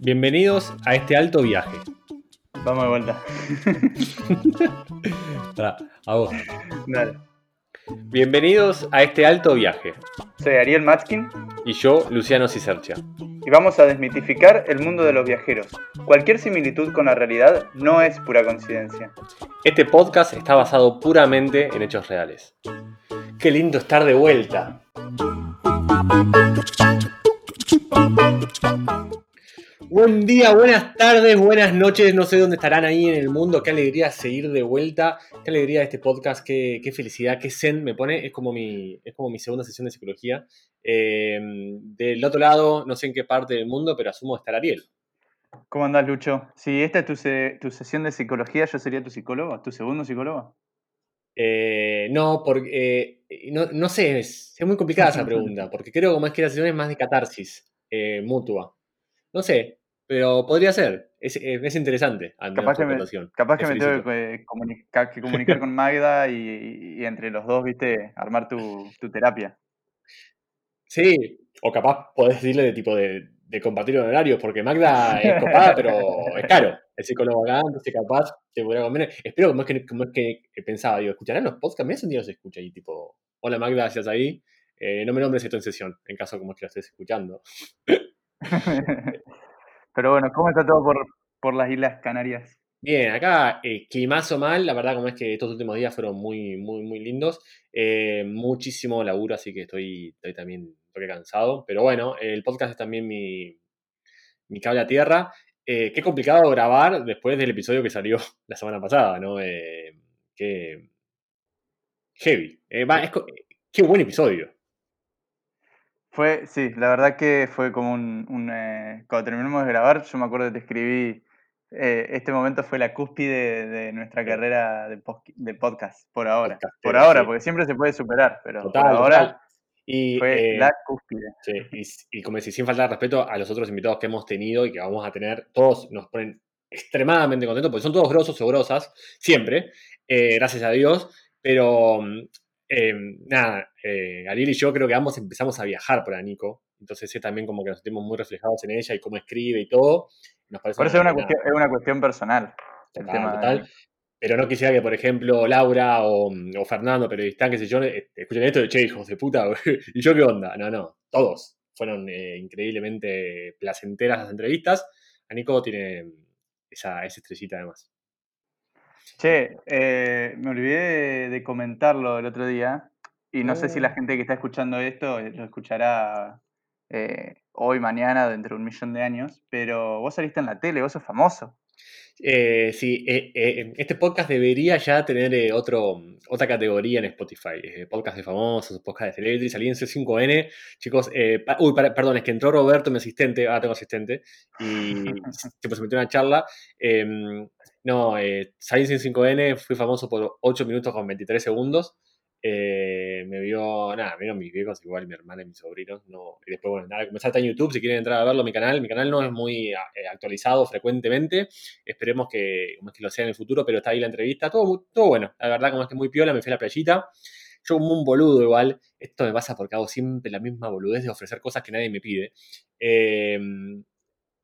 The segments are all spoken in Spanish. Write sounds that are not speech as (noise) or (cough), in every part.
Bienvenidos a este alto viaje. Vamos de vuelta. (laughs) Pará, a vos. Dale. Bienvenidos a este alto viaje. Soy Ariel Matskin Y yo, Luciano Cicercia. Y vamos a desmitificar el mundo de los viajeros. Cualquier similitud con la realidad no es pura coincidencia. Este podcast está basado puramente en hechos reales. Qué lindo estar de vuelta. Buen día, buenas tardes, buenas noches, no sé dónde estarán ahí en el mundo, qué alegría seguir de vuelta, qué alegría este podcast, qué, qué felicidad, qué zen me pone, es como mi, es como mi segunda sesión de psicología. Eh, del otro lado, no sé en qué parte del mundo, pero asumo estar Ariel. ¿Cómo andás, Lucho? Si esta es tu, se- tu sesión de psicología, ¿yo sería tu psicólogo? ¿Tu segundo psicólogo? Eh, no, porque eh, no, no sé, es, es muy complicada esa (laughs) pregunta, porque creo como es que la sesión es más de catarsis mutua. No sé, pero podría ser. Es, es- es interesante, al menos Capaz que me-. Capaz que me tengo que, comunica- que comunicar con Magda y, y entre los dos, viste, armar tu, tu terapia. Sí, o capaz podés decirle de tipo de, de compartir horarios, porque Magda es copada, pero es caro. El psicólogo acá, entonces capaz te podría convenir. Espero como es que, como es que pensaba, digo, ¿escucharán los podcasts? Mira, un día los escucha y tipo, hola Magda, ¿estás ahí? Eh, no me nombres esto en sesión, en caso como es que lo estés escuchando. (laughs) Pero bueno, ¿cómo está todo por, por las Islas Canarias? Bien, acá eh, climazo mal, la verdad como es que estos últimos días fueron muy, muy, muy lindos. Eh, muchísimo laburo, así que estoy, estoy también un cansado. Pero bueno, el podcast es también mi, mi cable a tierra. Eh, qué complicado grabar después del episodio que salió (laughs) la semana pasada, ¿no? Eh, qué heavy. Va, es qué buen episodio. Fue, sí, la verdad que fue como un, un, eh, cuando terminamos de grabar, yo me acuerdo que te escribí, eh, este momento fue la cúspide de nuestra Sí. carrera de, podcast, por ahora. Por ahora, sí. porque siempre se puede superar, pero Total, por ahora total. Y, fue eh, la cúspide. Sí, y, y como decía, sin faltar respeto a los otros invitados que hemos tenido y que vamos a tener, todos nos ponen extremadamente contentos, porque son todos grosos o grosas, siempre, gracias a Dios, pero mm, eh, nada, eh, Ariel y yo creo que ambos empezamos a viajar por Nico, entonces es también como que nos sentimos muy reflejados en ella y cómo escribe y todo. Nos parece Por eso es una, cuestión, es una cuestión personal. El Total, tema de- total. Pero no quisiera que, por ejemplo, Laura o, o Fernando, periodistas, qué sé yo, eh, escuchen esto de che, hijos de puta, (laughs) ¿y yo qué onda? No, no, todos fueron eh, increíblemente placenteras las entrevistas. A Nico tiene esa, esa estrellita además. Che, eh, me olvidé de, comentarlo el otro día y no sé si la Oh. gente que está escuchando esto eh, lo escuchará eh, hoy, mañana, dentro de un millón de años, pero vos saliste en la tele, vos sos famoso. Eh, sí, eh, eh, este podcast debería ya tener otro, otra categoría en Spotify. podcast de famosos, podcast de celebrities, salí en C5N. Chicos, eh, pa- uy, para- perdón, es que entró Roberto, mi asistente, ahora tengo asistente, y (laughs) se metió una charla. No, eh, salí en C5N, fui famoso por 8 minutos con 23 segundos. eh, me vio, nada, me vieron mis viejos, igual mi hermana y mis sobrinos. No, y después, bueno, nada, comenzar está en YouTube si quieren entrar a verlo, mi canal. Mi canal no es muy eh, actualizado frecuentemente. Esperemos que, como que lo sea en el futuro, pero está ahí la entrevista. Todo, todo bueno. La verdad, como es que muy piola, me fui a la playita. Yo como un boludo igual. Esto me pasa porque hago siempre la misma boludez de ofrecer cosas que nadie me pide. Eh,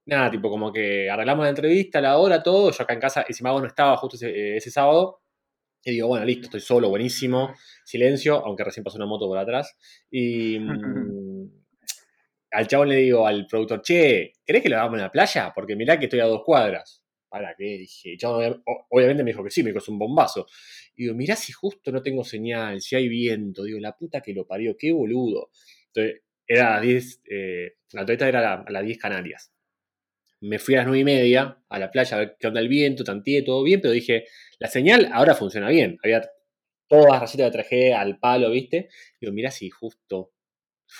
nada, tipo como que arreglamos la entrevista, la hora, todo. Yo acá en casa, si Mago no estaba justo ese, ese sábado. Y digo, bueno, listo, estoy solo, buenísimo. Silencio, aunque recién pasó una moto por atrás. Y mm, al chabón le digo al productor, che, ¿querés que lo hagamos en la playa? Porque mirá que estoy a dos cuadras. ¿Para qué? Dije, ob- obviamente me dijo que sí, me dijo, es un bombazo. Y digo, mirá si justo no tengo señal, si hay viento. Digo, la puta que lo parió, qué boludo. Entonces, era a las 10, eh, la entrevista era a las 10 Canarias. Me fui a las 9 y media a la playa a ver qué onda el viento, tanteé, todo bien, pero dije, la señal ahora funciona bien. Había todas rayitas de traje al palo, ¿viste? Digo, mirá si justo,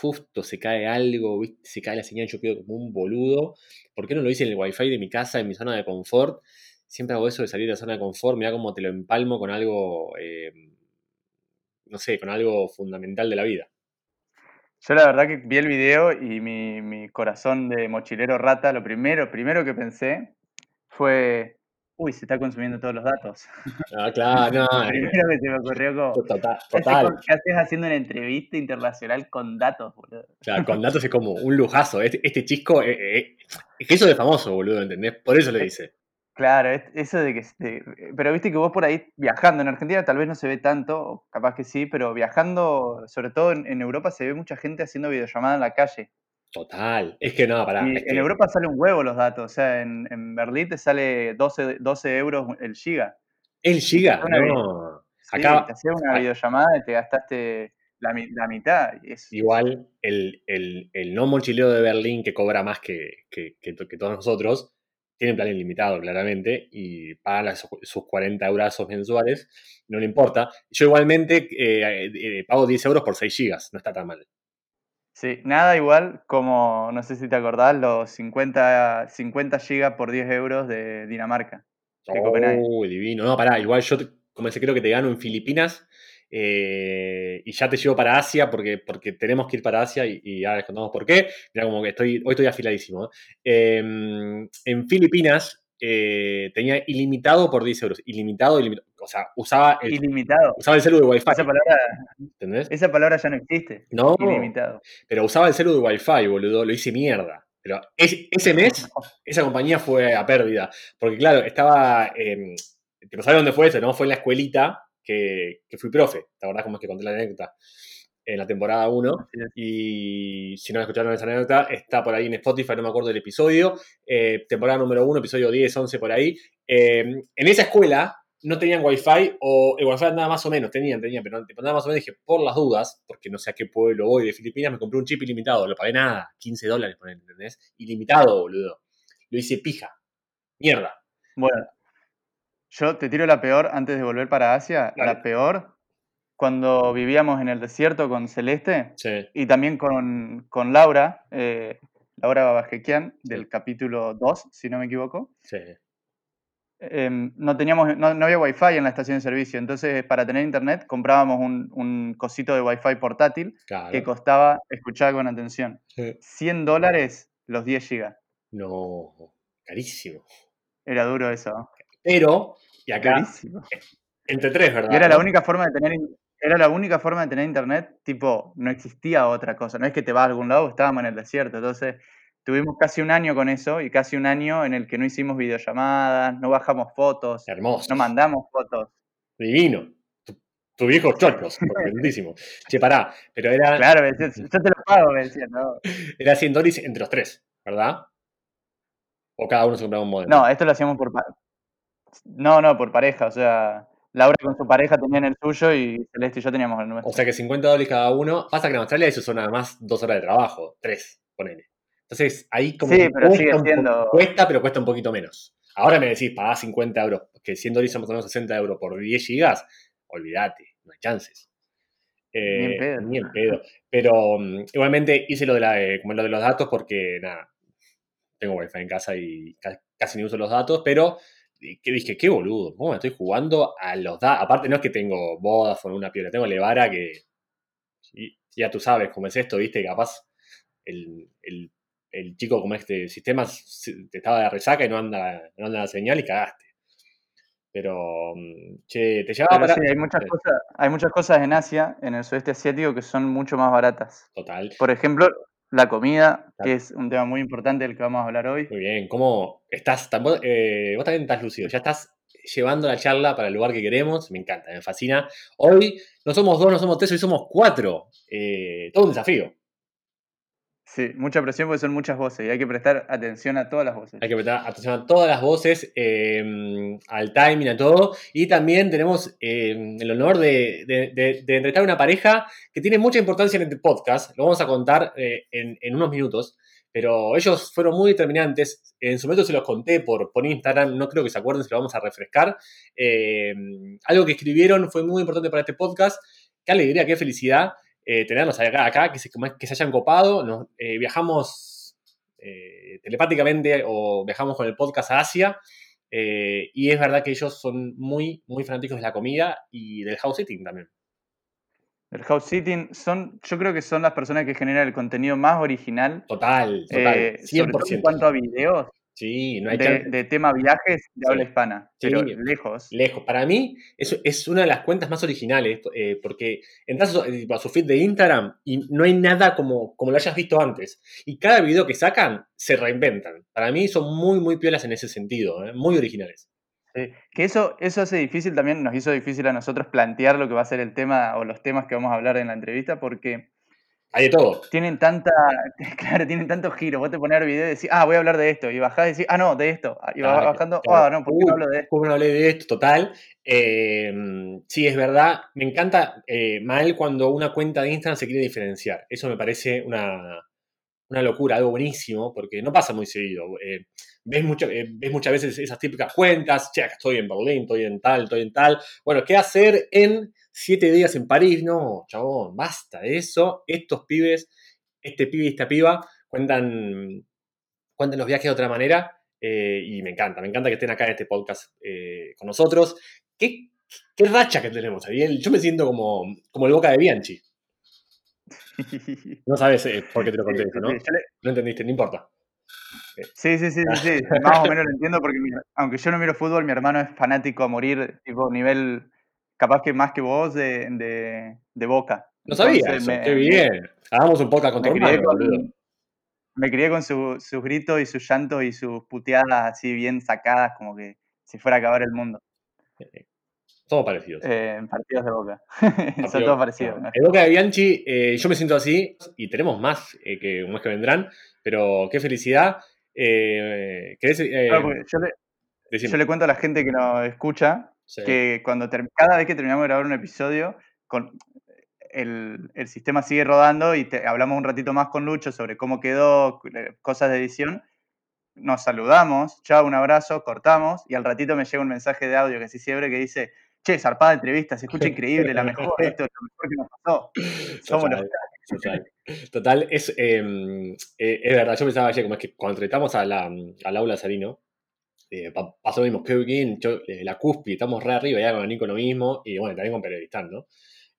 justo se cae algo, ¿viste? Se cae la señal, yo quedo como un boludo. ¿Por qué no lo hice en el wifi de mi casa, en mi zona de confort? Siempre hago eso de salir de la zona de confort, mirá cómo te lo empalmo con algo, eh, no sé, con algo fundamental de la vida. Yo la verdad que vi el video y mi, mi corazón de mochilero rata, lo primero, primero que pensé fue, uy, se está consumiendo todos los datos. (laughs) Ah, claro, no. Primero que se me ocurrió como, Total. ¿qué haces total. con- ¿qué haces haciendo una entrevista internacional con datos, boludo? Claro, con datos es como un lujazo. Este, este chisco, eh, eh, es que eso de famoso, boludo, ¿entendés? Por eso le dice. Claro, es- eso de que... de- pero viste que vos por ahí viajando en Argentina tal vez no se ve tanto, capaz que sí, pero viajando, sobre todo en, en Europa, se ve mucha gente haciendo videollamada en la calle. Total. Es que no. Y es en que- Europa sale un huevo los datos, o sea, en, en Berlín te sale 12, 12 euros el giga. ¿El giga? No. Sí, Acá, te haces una videollamada y te gastaste la, la mitad. es- igual, el, el, el no mochilero de Berlín que cobra más que, que, que todos nosotros, tiene plan ilimitado, claramente, y paga las- sus 40 euros mensuales, no le importa. Yo igualmente eh, eh, pago 10 euros por 6 gigas, no está tan mal. Sí, nada igual como, no sé si te acordás, los 50, 50 gigas por 10 euros de Dinamarca. de Copenhague. Oh, divino. No, pará, igual yo te- comencé creo que te gano en Filipinas eh, y ya te llevo para Asia porque, porque tenemos que ir para Asia y, y ahora les contamos por qué. Mira, como que estoy, hoy estoy afiladísimo. ¿eh? Eh, en Filipinas eh, tenía ilimitado por 10 euros. Ilimitado, ilimitado. O sea, usaba el, Ilimitado. usaba el celu de Wi-Fi. Esa palabra, ¿Entendés? esa palabra ya no existe. No, Ilimitado. pero usaba el celu de Wi-Fi, boludo. Lo hice mierda. Pero es- ese mes (laughs) esa compañía fue a pérdida. Porque, claro, estaba. Eh, ¿Te sabes dónde fue eso? ¿No? Fue en la escuelita que, que fui profe. ¿Te acordás cómo es que conté la anécdota? En la temporada 1. Así es. Y si no escucharon esa anécdota, está por ahí en Spotify, no me acuerdo del episodio. Eh, temporada número 1, episodio 10, 11, por ahí. Eh, en esa escuela no tenían wifi, o el wifi andaba más o menos, tenían, tenían, pero andaba más o menos. Dije, por las dudas, porque no sé a qué pueblo voy de Filipinas, me compré un chip ilimitado. Lo pagué nada, 15 dólares, por ahí, ¿entendés? Ilimitado, boludo. Lo hice pija. Mierda. Bueno, yo te tiro la peor antes de volver para Asia. La peor, cuando vivíamos en el desierto con Celeste Sí. y también con, con Laura, eh, Laura Babajequian, del capítulo 2, si no me equivoco. Sí. em, no teníamos, no, no había wifi en la estación de servicio, entonces para tener internet comprábamos un, un cosito de wifi portátil Claro. que costaba, escuchar con atención, Sí. 100 dólares los 10 gigas. No, carísimo. Era duro eso. Pero, y acá, entre tres, ¿verdad? Y era la única forma de tener era la única forma de tener internet, tipo, no existía otra cosa, no es que te vas a algún lado, estábamos en el desierto, entonces tuvimos casi un año con eso y casi un año en el que no hicimos videollamadas, no bajamos fotos, Hermoso. no mandamos fotos. Divino. Tu, tu viejo chochos, (laughs) contentísimo. Che, pará, pero era, Claro, decían, yo te lo pago, me decían, no. era 100 dólares entre los tres, ¿verdad? O cada uno se compraba un modelo. No, esto lo hacíamos por No, no, por pareja, o sea, Laura con su pareja tenían el suyo y Celeste y yo teníamos el nuestro. O sea que 50 dólares cada uno. Pasa que en Australia eso son nada más dos horas de trabajo, tres, ponele. Entonces ahí como Sí, que pero sigue cuesta, po- siendo- cuesta, pero cuesta un poquito menos. Ahora me decís, pagás 50 euros, que 100 dólares son más o menos 60 euros por 10 gigas, olvídate, no hay chances. Eh, Ni en pedo. Ni en pedo. Pero mm, igualmente hice lo de, la, eh, como lo de los datos porque, nada, tengo wifi en casa y ca- casi ni uso los datos, pero eh, que dije, qué boludo, ¿cómo me estoy jugando a los datos? Aparte no es que tengo Vodafone, una piedra, tengo Levara que y- ya tú sabes cómo es esto, viste, capaz el, el, el chico como este sistema te estaba de resaca y no anda, no anda la señal y cagaste. Pero, mm, che, te llevaba para... sí, hay muchas cosas, hay muchas cosas en Asia, en el sudeste asiático, que son mucho más baratas. Total. Por ejemplo, la comida, que es un tema muy importante del que vamos a hablar hoy. Muy bien, ¿cómo estás? vos, eh, vos también estás lucido, ya estás llevando la charla para el lugar que queremos, me encanta, me fascina. Hoy no somos dos, no somos tres, hoy somos cuatro. Eh, todo un desafío. Sí, mucha presión porque son muchas voces y hay que prestar atención a todas las voces. Hay que prestar atención a todas las voces, eh, al timing, a todo. Y también tenemos eh, el honor de, de, entrevistar a una pareja que tiene mucha importancia en este podcast. Lo vamos a contar eh, en, en unos minutos. Pero ellos fueron muy determinantes. En su momento se los conté por, por Instagram. No creo que se acuerden, se lo vamos a refrescar. Eh, algo que escribieron fue muy importante para este podcast. Qué alegría, qué felicidad eh, tenerlos acá, acá que, se, que se hayan copado. Nos, eh, viajamos eh, telepáticamente o viajamos con el podcast a Asia. Eh, y es verdad que ellos son muy, muy fanáticos de la comida y del house sitting también. El house sitting son, yo creo que son las personas que generan el contenido más original. Total, total. eh, 100%. sobre todo en cuanto a videos. Sí, no hay de, tema viajes de habla hispana, Sí. pero lejos. Lejos. Para mí, eso es una de las cuentas más originales, eh, porque entras a su, eh, a su feed de Instagram y no hay nada como, como lo hayas visto antes. Y cada video que sacan se reinventan. Para mí son muy, muy piolas en ese sentido, eh, muy originales. Sí, Que eso, eso hace difícil también, nos hizo difícil a nosotros plantear lo que va a ser el tema o los temas que vamos a hablar en la entrevista, porque Hay de todo. tienen tanta, (laughs) claro, tienen tantos giros. Vos te pones ver video y decís, ah, voy a hablar de esto, y bajás y decís, ah, no, de esto. Y vas Claro, bajando, claro. ah, no, ¿por qué no Uh, hablo de esto? ¿Cómo no hablé de esto? Total. Eh, sí, es verdad. Me encanta eh, mal cuando una cuenta de Instagram se quiere diferenciar. Eso me parece una, una locura, algo buenísimo, porque no pasa muy seguido. Eh, ves, mucho- eh, ves muchas veces esas típicas cuentas, che, estoy en Berlín, estoy en tal, estoy en tal. Bueno, ¿qué hacer en siete días en París? No, chabón, basta de eso. Estos pibes, este pibe y esta piba, cuentan, cuentan los viajes de otra manera eh, y me encanta, me encanta que estén acá en este podcast eh, con nosotros. ¿Qué, qué racha que tenemos, Ariel. Yo me siento como, como el boca de Bianchi. (laughs) No sabes eh, por qué te lo conté ¿no? No entendiste, no importa. Sí, sí, sí, sí, sí, (laughs) más o menos lo entiendo porque mi- aunque yo no miro fútbol, mi hermano es fanático a morir, tipo nivel, capaz que más que vos, de, de, de Boca. No sabía Entonces, eso, me- qué bien. Hagamos un podcast con tu Me crié hermano, boludo. me crié con su- sus gritos y sus llantos y sus puteadas así bien sacadas, como que si fuera a acabar el mundo Somos parecidos. eh, partidos de Boca. (laughs) Son Partido- todos parecidos. ¿no? El Boca de Bianchi, eh, yo me siento así, y tenemos más eh, que mes que vendrán, pero qué felicidad. Eh, ¿Querés eh, Claro, porque yo, le, decime? yo le cuento a la gente que nos escucha Sí. que cuando cada vez que terminamos de grabar un episodio, con el, el sistema sigue rodando y te- hablamos un ratito más con Lucho sobre cómo quedó, eh, cosas de edición. Nos saludamos, chao, un abrazo, cortamos y al ratito me llega un mensaje de audio que sí siempre que dice, che, zarpada entrevista, se escucha increíble, la mejor, (laughs) esto es lo mejor que nos pasó. Somos los Total, (laughs) es, eh, eh, es verdad. Yo pensaba ayer, como es que cuando entrevistamos a la, al aula Sarino, eh, pa- pasó lo mismo. Bien, yo, eh, la cúspide, estamos re arriba, ya con Nico lo mismo, y bueno, también con Periodistán, ¿no?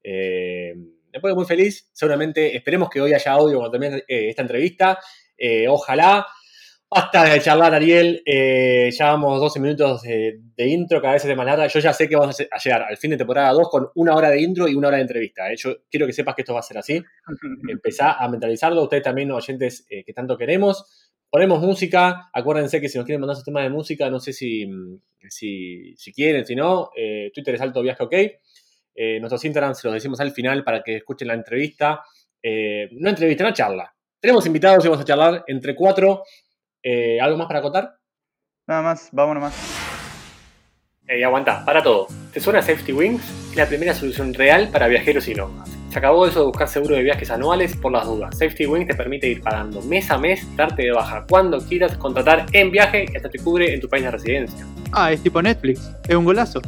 Eh, me pone muy feliz. Seguramente, esperemos que hoy haya audio cuando termine eh, esta entrevista. Eh, ojalá. Basta de charlar, Ariel. Eh, ya vamos 12 minutos de, de intro, cada vez es más larga. Yo ya sé que vamos a llegar al fin de temporada 2 con una hora de intro y una hora de entrevista. eh. Yo quiero que sepas que esto va a ser así. (laughs) Empezá a mentalizarlo. Ustedes también, oyentes eh, que tanto queremos. Ponemos música. Acuérdense que si nos quieren mandar sus temas de música, no sé si, mm, si, si quieren, si no. eh, Twitter es alto viaje, ok. Eh, nuestros Instagram se los decimos al final para que escuchen la entrevista. Eh, no entrevista, una charla. Tenemos invitados y vamos a charlar entre cuatro. ¿Algo más para contar? Nada más, vámonos más. Ey, aguanta, para todo. ¿Te suena Safety Wings? Es la primera solución real para viajeros y nómadas. Se acabó eso de buscar seguro de viajes anuales por las dudas. Safety Wings te permite ir pagando mes a mes, darte de baja cuando quieras, contratar en viaje y hasta te cubre en tu país de residencia. Ah, es tipo Netflix. Es un golazo.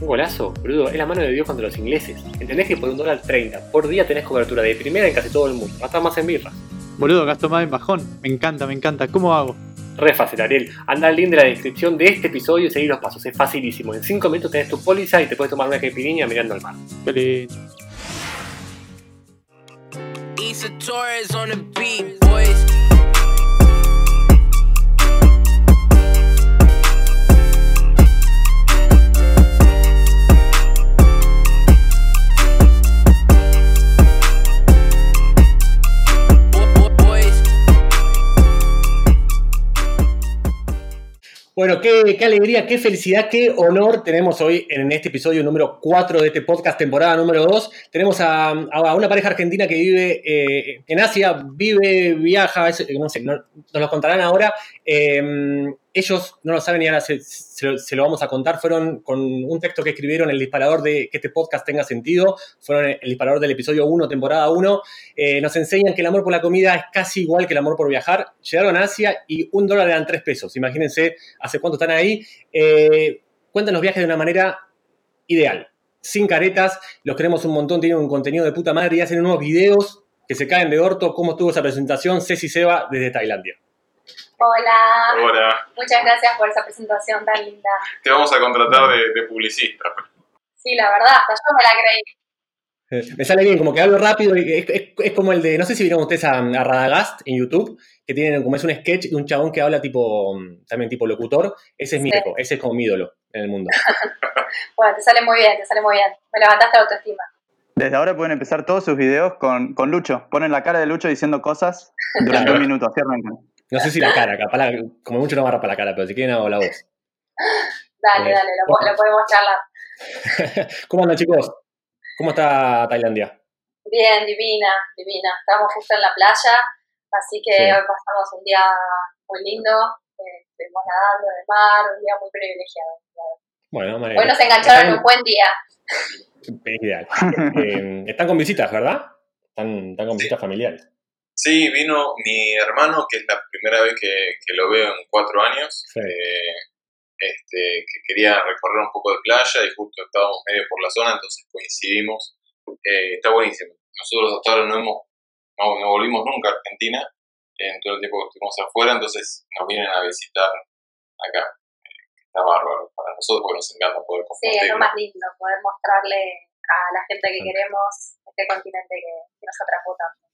Un golazo, boludo, es la mano de Dios contra los ingleses. ¿Entendés que por un dólar 30 por día tenés cobertura de primera en casi todo el mundo? Gastar más en birras. Boludo, gasto más en bajón. Me encanta, me encanta. ¿Cómo hago? Re fácil, Ariel. Anda al link de la descripción de este episodio y seguí los pasos. Es facilísimo. En 5 minutos tenés tu póliza y te puedes tomar una caipirinha mirando al mar. Qué lindo. Issa Torres on the beat, Bueno, qué, alegría, qué felicidad, qué honor tenemos hoy en este episodio número 4 de este podcast, temporada número 2. Tenemos a, una pareja argentina que vive eh, en Asia, vive, viaja, es- no sé, no- nos lo contarán ahora. Eh, ellos no lo saben y ahora se, lo, se lo vamos a contar. Fueron con un texto que escribieron el disparador de que este podcast tenga sentido. Fueron el disparador del episodio 1, temporada 1. Eh, nos enseñan que el amor por la comida es casi igual que el amor por viajar. Llegaron a Asia y un dólar eran tres pesos. Imagínense hace cuánto están ahí. Eh, cuentan los viajes de una manera ideal, sin caretas. Los queremos un montón, tienen un contenido de puta madre y hacen unos videos que se caen de orto. ¿Cómo estuvo esa presentación? Ceci Seba desde Tailandia. Hola, Hola, muchas gracias por esa presentación tan linda. te vamos a contratar de, de publicista. Sí, la verdad, hasta yo me la creí. Eh, Me sale bien, como que hablo rápido. y Es, es- es como el de, no sé si vieron ustedes a, a Radagast en YouTube, que tienen como es un sketch de un chabón que habla tipo, mm, también tipo locutor. Ese es mi Sí. eco, ese es como mi ídolo en el mundo. (laughs) Bueno, te sale muy bien, te sale muy bien. Me levantaste la autoestima. Desde ahora pueden empezar todos sus videos con, con Lucho. Ponen la cara de Lucho diciendo cosas durante (laughs) un minuto, así arrancan. No sé si la cara, capaz la- como mucho no va a para la cara, pero si quieren hago la voz. Dale, Eh, dale, lo, podemos charlar. (laughs) ¿Cómo andan chicos? ¿Cómo está Tailandia? Bien, divina, divina. Estamos justo en la playa, así que Sí. hoy pasamos un día muy lindo. eh, estuvimos nadando en el mar, un día muy privilegiado. Bueno, me Hoy nos engancharon en un buen día. Ideal. (laughs) Eh, están con visitas, ¿verdad? Están, están con visitas familiares. Sí, vino mi hermano, que es la primera vez que, que lo veo en cuatro años, Sí. eh, este, que quería recorrer un poco de playa y justo estábamos medio por la zona, entonces coincidimos. Eh, está buenísimo. Nosotros hasta ahora no hemos, no, no volvimos nunca a Argentina, en todo el tiempo que estuvimos afuera, entonces nos vienen a visitar acá. Eh, está bárbaro para nosotros porque nos encanta poder Sí, es lo compartir. más lindo, poder mostrarle a la gente que Sí. queremos este continente que, que nos atrapó tanto.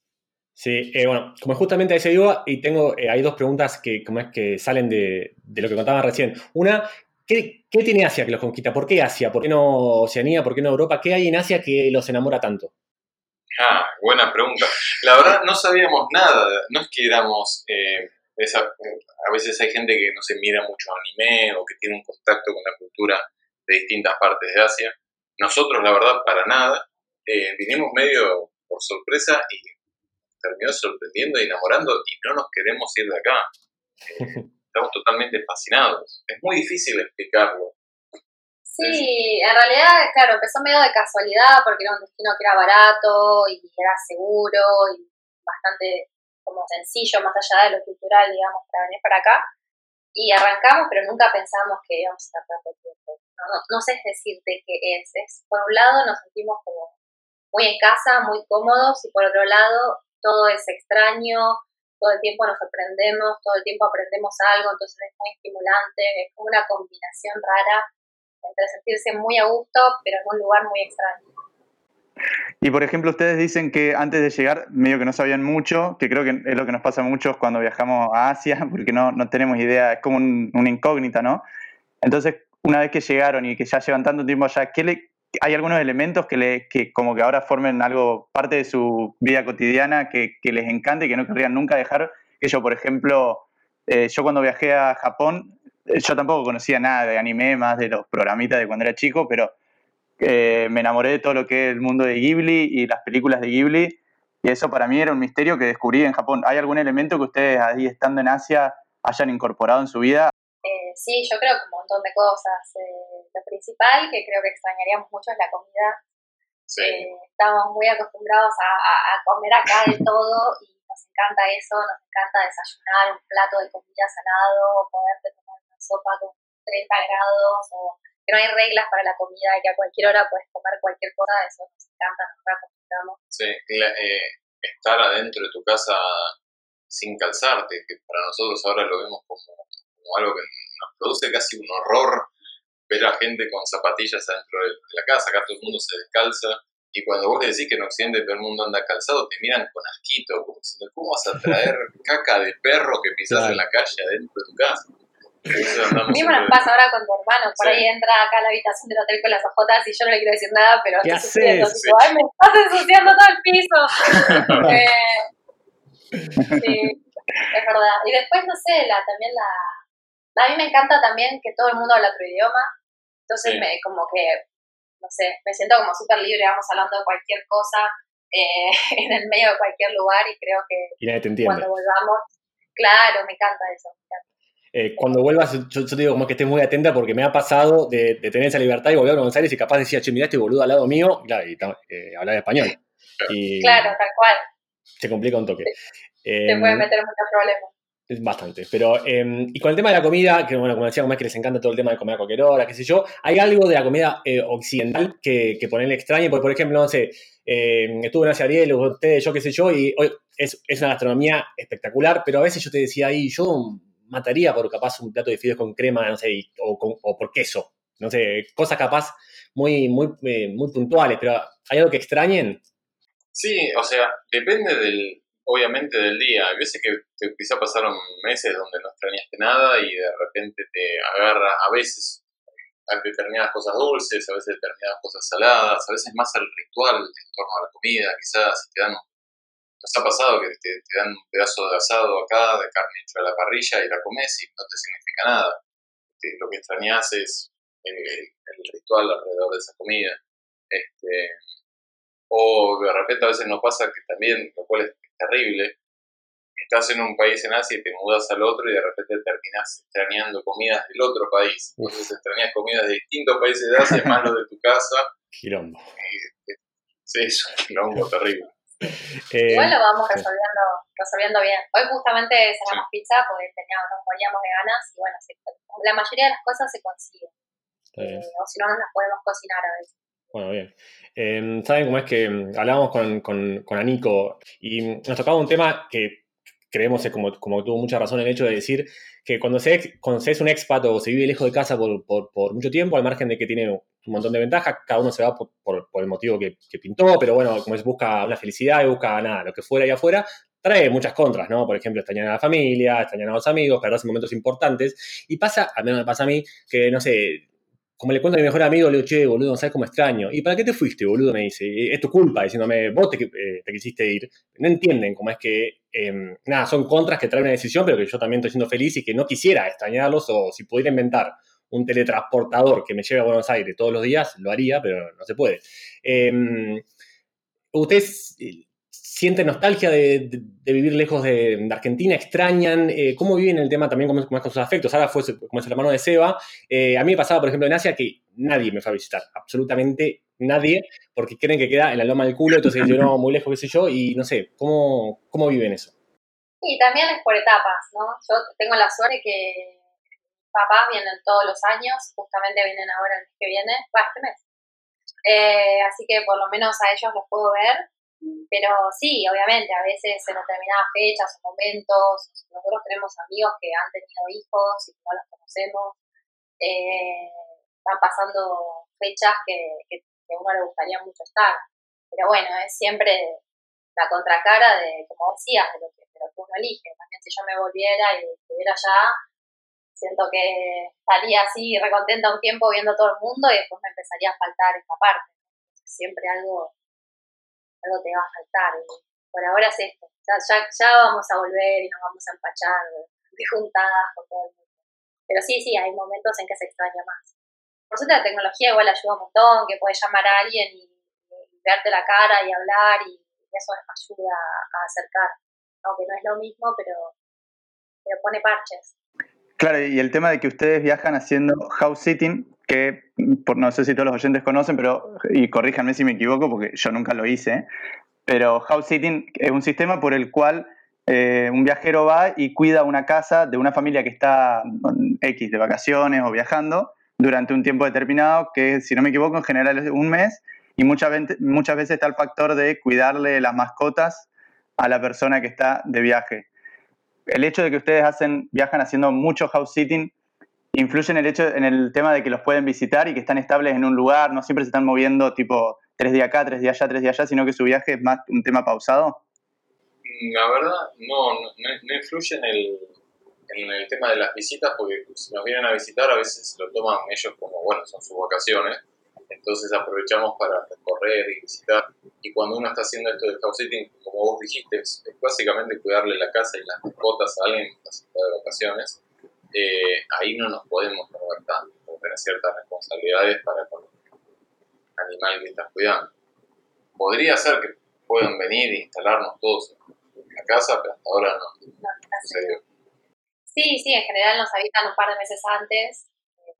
Sí, eh, bueno, como justamente a eso iba, y tengo, eh, hay dos preguntas que, como es que salen de, de lo que contaban recién. Una, ¿qué, tiene Asia que los conquista? ¿Por qué Asia? ¿Por qué no Oceanía? ¿Por qué no Europa? ¿Qué hay en Asia que los enamora tanto? Ah, buena pregunta. La verdad, no sabíamos nada. No es que éramos. eh, a veces hay gente que no se mira mucho anime o que tiene un contacto con la cultura de distintas partes de Asia. Nosotros, la verdad, para nada. Eh, vinimos medio por sorpresa y terminó sorprendiendo y enamorando y no nos queremos ir de acá. Eh, (laughs) estamos totalmente fascinados. Es muy difícil explicarlo. Sí, en realidad, claro, empezó medio de casualidad porque era un destino que era barato y era seguro y bastante como sencillo, más allá de lo cultural, digamos, para venir para acá. Y arrancamos, pero nunca pensamos que íbamos a estar tanto tiempo. No, no, no sé decirte qué es. es. Por un lado nos sentimos como muy en casa, muy cómodos, y por otro lado todo es extraño, todo el tiempo nos sorprendemos, todo el tiempo aprendemos algo, entonces es muy estimulante, es como una combinación rara entre sentirse muy a gusto, pero en un lugar muy extraño. Y por ejemplo, ustedes dicen que antes de llegar, medio que no sabían mucho, que creo que es lo que nos pasa a muchos cuando viajamos a Asia, (laughs) porque no, no tenemos idea, es como un- una incógnita, ¿no? Entonces, una vez que llegaron y que ya llevan tanto tiempo allá, ¿qué le, ¿hay algunos elementos que, le, que como que ahora formen algo, parte de su vida cotidiana, que, les encante y que no querrían nunca dejar? Que yo, por ejemplo, eh, yo cuando viajé a Japón, eh, yo tampoco conocía nada de anime, más de los programitas de cuando era chico, pero eh, me enamoré de todo lo que es el mundo de Ghibli y las películas de Ghibli. Y eso para mí era un misterio que descubrí en Japón. ¿Hay algún elemento que ustedes ahí estando en Asia hayan incorporado en su vida? Eh, sí, yo creo que un montón de cosas. Eh, lo principal que creo que extrañaríamos mucho es la comida. Sí. Eh, estamos muy acostumbrados a, a- a comer acá de todo y nos encanta eso, nos encanta desayunar un plato de comida salado, o poderte tomar una sopa con 30 grados, o que no hay reglas para la comida y que a cualquier hora puedes comer cualquier cosa, eso nos encanta, nos acostumbramos. Sí, la- eh, estar adentro de tu casa sin calzarte, que para nosotros ahora lo vemos como, como algo que nos produce casi un horror ver a gente con zapatillas adentro de la casa, acá todo el mundo se descalza, y cuando vos le decís que en Occidente todo el mundo anda calzado, te miran con asquito, como diciendo, ¿cómo vas a traer (laughs) caca de perro que pisas Claro. en la calle adentro de tu casa? Mismo nos pasa ahora con tu hermano, por Sí. ahí entra acá a la habitación del hotel con las ojotas y yo no le quiero decir nada, pero ¿Qué estoy sufriendo, haces? tipo, ay, me estás ensuciando todo el piso. (laughs) Eh, sí, es verdad. Y después, no sé, la, también la... A mí me encanta también que todo el mundo habla otro idioma, entonces Sí. me como que, no sé, me siento como súper libre, vamos hablando de cualquier cosa eh, (laughs) en el medio de cualquier lugar y creo que Y nadie te entiende. cuando volvamos, claro, me encanta eso. me encanta. Eh, cuando vuelvas, yo, yo te digo como que estés muy atenta porque me ha pasado de, de tener esa libertad y volver a Buenos Aires y capaz decía, che, mirá este boludo al lado mío, y claro, y eh, hablar español. (laughs) Y Claro, tal cual, se complica un toque. te Em, puede meter en muchos problemas. Bastante, pero em, y con el tema de la comida, que bueno, como decía, es que les encanta todo el tema de comer a cualquier hora, qué sé yo, ¿hay algo de la comida eh, occidental que, que ponerle extraño? Porque, por ejemplo, no sé, eh, estuve en Asia Ariel, ustedes, yo qué sé yo, y hoy es, es una gastronomía espectacular, pero a veces yo te decía ahí, yo mataría por capaz un plato de fideos con crema, no sé, o, o por queso, no sé, cosas capaz muy, muy, eh, muy puntuales, pero ¿Hay algo que extrañen? Sí, o sea, depende del, obviamente del día. Hay veces que te, quizá pasaron meses donde no extrañaste nada y de repente te agarra a veces a determinadas cosas dulces, a veces determinadas cosas saladas, a veces más el ritual en torno a la comida, quizás si te dan, nos ha pasado que te, dan un pedazo de asado acá, de carne hecha a la parrilla y la comes y no te significa nada. Te- lo que extrañas es el, el ritual alrededor de esa comida. Este, o de repente a veces nos pasa que también, lo cual es terrible, estás en un país en Asia y te mudas al otro y de repente terminas extrañando comidas del otro país. Entonces extrañas comidas de distintos países de Asia, más lo de tu casa. Quilombo. Sí, es un quilombo terrible. (laughs) Eh, Igual lo vamos resolviendo, resolviendo bien. Hoy justamente cenamos pizza porque teníamos, nos moríamos de ganas y bueno, se- la mayoría de las cosas se consiguen. Eh, o si no, no las podemos cocinar a veces. Bueno, bien. Eh, ¿Saben cómo es que mm, hablábamos con, con, con Anico y nos tocaba un tema que creemos, como, como tuvo mucha razón el hecho de decir que cuando se, cuando se es un expat o se vive lejos de casa por, por, mucho tiempo, al margen de que tiene un montón de ventajas, cada uno se va por, por, el motivo que, que pintó, pero bueno, como es, busca una felicidad y busca nada, lo que fuera y afuera, trae muchas contras, ¿no? Por ejemplo, extrañar a la familia, extrañar a los amigos, perderse momentos importantes. Y pasa, al menos me pasa a mí, que no sé, como le cuento a mi mejor amigo, le digo, che, boludo, no sabes cómo extraño. ¿Y para qué te fuiste, boludo? Me dice, es tu culpa, diciéndome, vos te, eh, te quisiste ir. No entienden cómo es que, eh, nada, son contras que traen una decisión, pero que yo también estoy siendo feliz y que no quisiera extrañarlos o si pudiera inventar un teletransportador que me lleve a Buenos Aires todos los días, lo haría, pero no se puede. Eh, ¿Ustedes eh, sienten nostalgia de, de- de vivir lejos de, de Argentina? ¿Extrañan? Eh, ¿Cómo viven el tema también cómo cómo es con sus afectos? Ahora fue como es el hermano de Seba. Eh, a mí me pasaba, por ejemplo, en Asia que nadie me fue a visitar, absolutamente nadie, porque creen que queda en la loma del culo, entonces yo no, muy lejos, qué sé yo, y no sé, ¿cómo, cómo viven eso? Y también es por etapas, ¿no? Yo tengo la suerte que papás vienen todos los años, justamente vienen ahora el mes que viene, bueno, este mes. Eh, así que por lo menos a ellos los puedo ver, pero sí, obviamente, a veces en determinadas fechas o momentos, nosotros tenemos amigos que han tenido hijos y no los conocemos, eh, están pasando fechas que, que, que a uno le gustaría mucho estar, pero bueno, es siempre la contracara de, como decías, de lo que, de lo que uno elige. También si yo me volviera y estuviera allá, siento que estaría así recontenta un tiempo viendo todo el mundo y después me empezaría a faltar esta parte. Siempre algo, algo te va a faltar. Y por ahora es esto. Ya, ya, ya vamos a volver y nos vamos a empachar juntadas con todo el mundo. Pero sí, sí, hay momentos en que se extraña más. Por suerte la tecnología igual ayuda un montón, que puedes llamar a alguien y, y verte la cara y hablar y eso ayuda a acercar. Aunque no es lo mismo, pero, pero pone parches. Claro, y el tema de que ustedes viajan haciendo house sitting, que por, no sé si todos los oyentes conocen, pero, y corríjanme si me equivoco, porque yo nunca lo hice, pero house sitting es un sistema por el cual eh, un viajero va y cuida una casa de una familia que está X de vacaciones o viajando durante un tiempo determinado, que si no me equivoco en general es un mes, y muchas, muchas veces está el factor de cuidarle las mascotas a la persona que está de viaje el hecho de que ustedes hacen, viajan haciendo mucho house sitting influye en el hecho, en el tema de que los pueden visitar y que están estables en un lugar, no siempre se están moviendo tipo tres días acá, tres días allá, tres días allá, sino que su viaje es más un tema pausado. La verdad, no, no, no- no influye en el, en el tema de las visitas, porque si nos vienen a visitar a veces lo toman ellos como, bueno, son sus vacaciones, entonces aprovechamos para recorrer y visitar. Y cuando uno está haciendo esto de house sitting, como vos dijiste, es, básicamente cuidarle la casa y las mascotas a alguien que está de vacaciones. Eh, ahí no nos podemos mover tanto, porque tener ciertas responsabilidades para con el animal que estás cuidando. Podría ser que puedan venir e instalarnos todos en la casa, pero hasta ahora no sucedió. Sí, sí, en general nos avisan un par de meses antes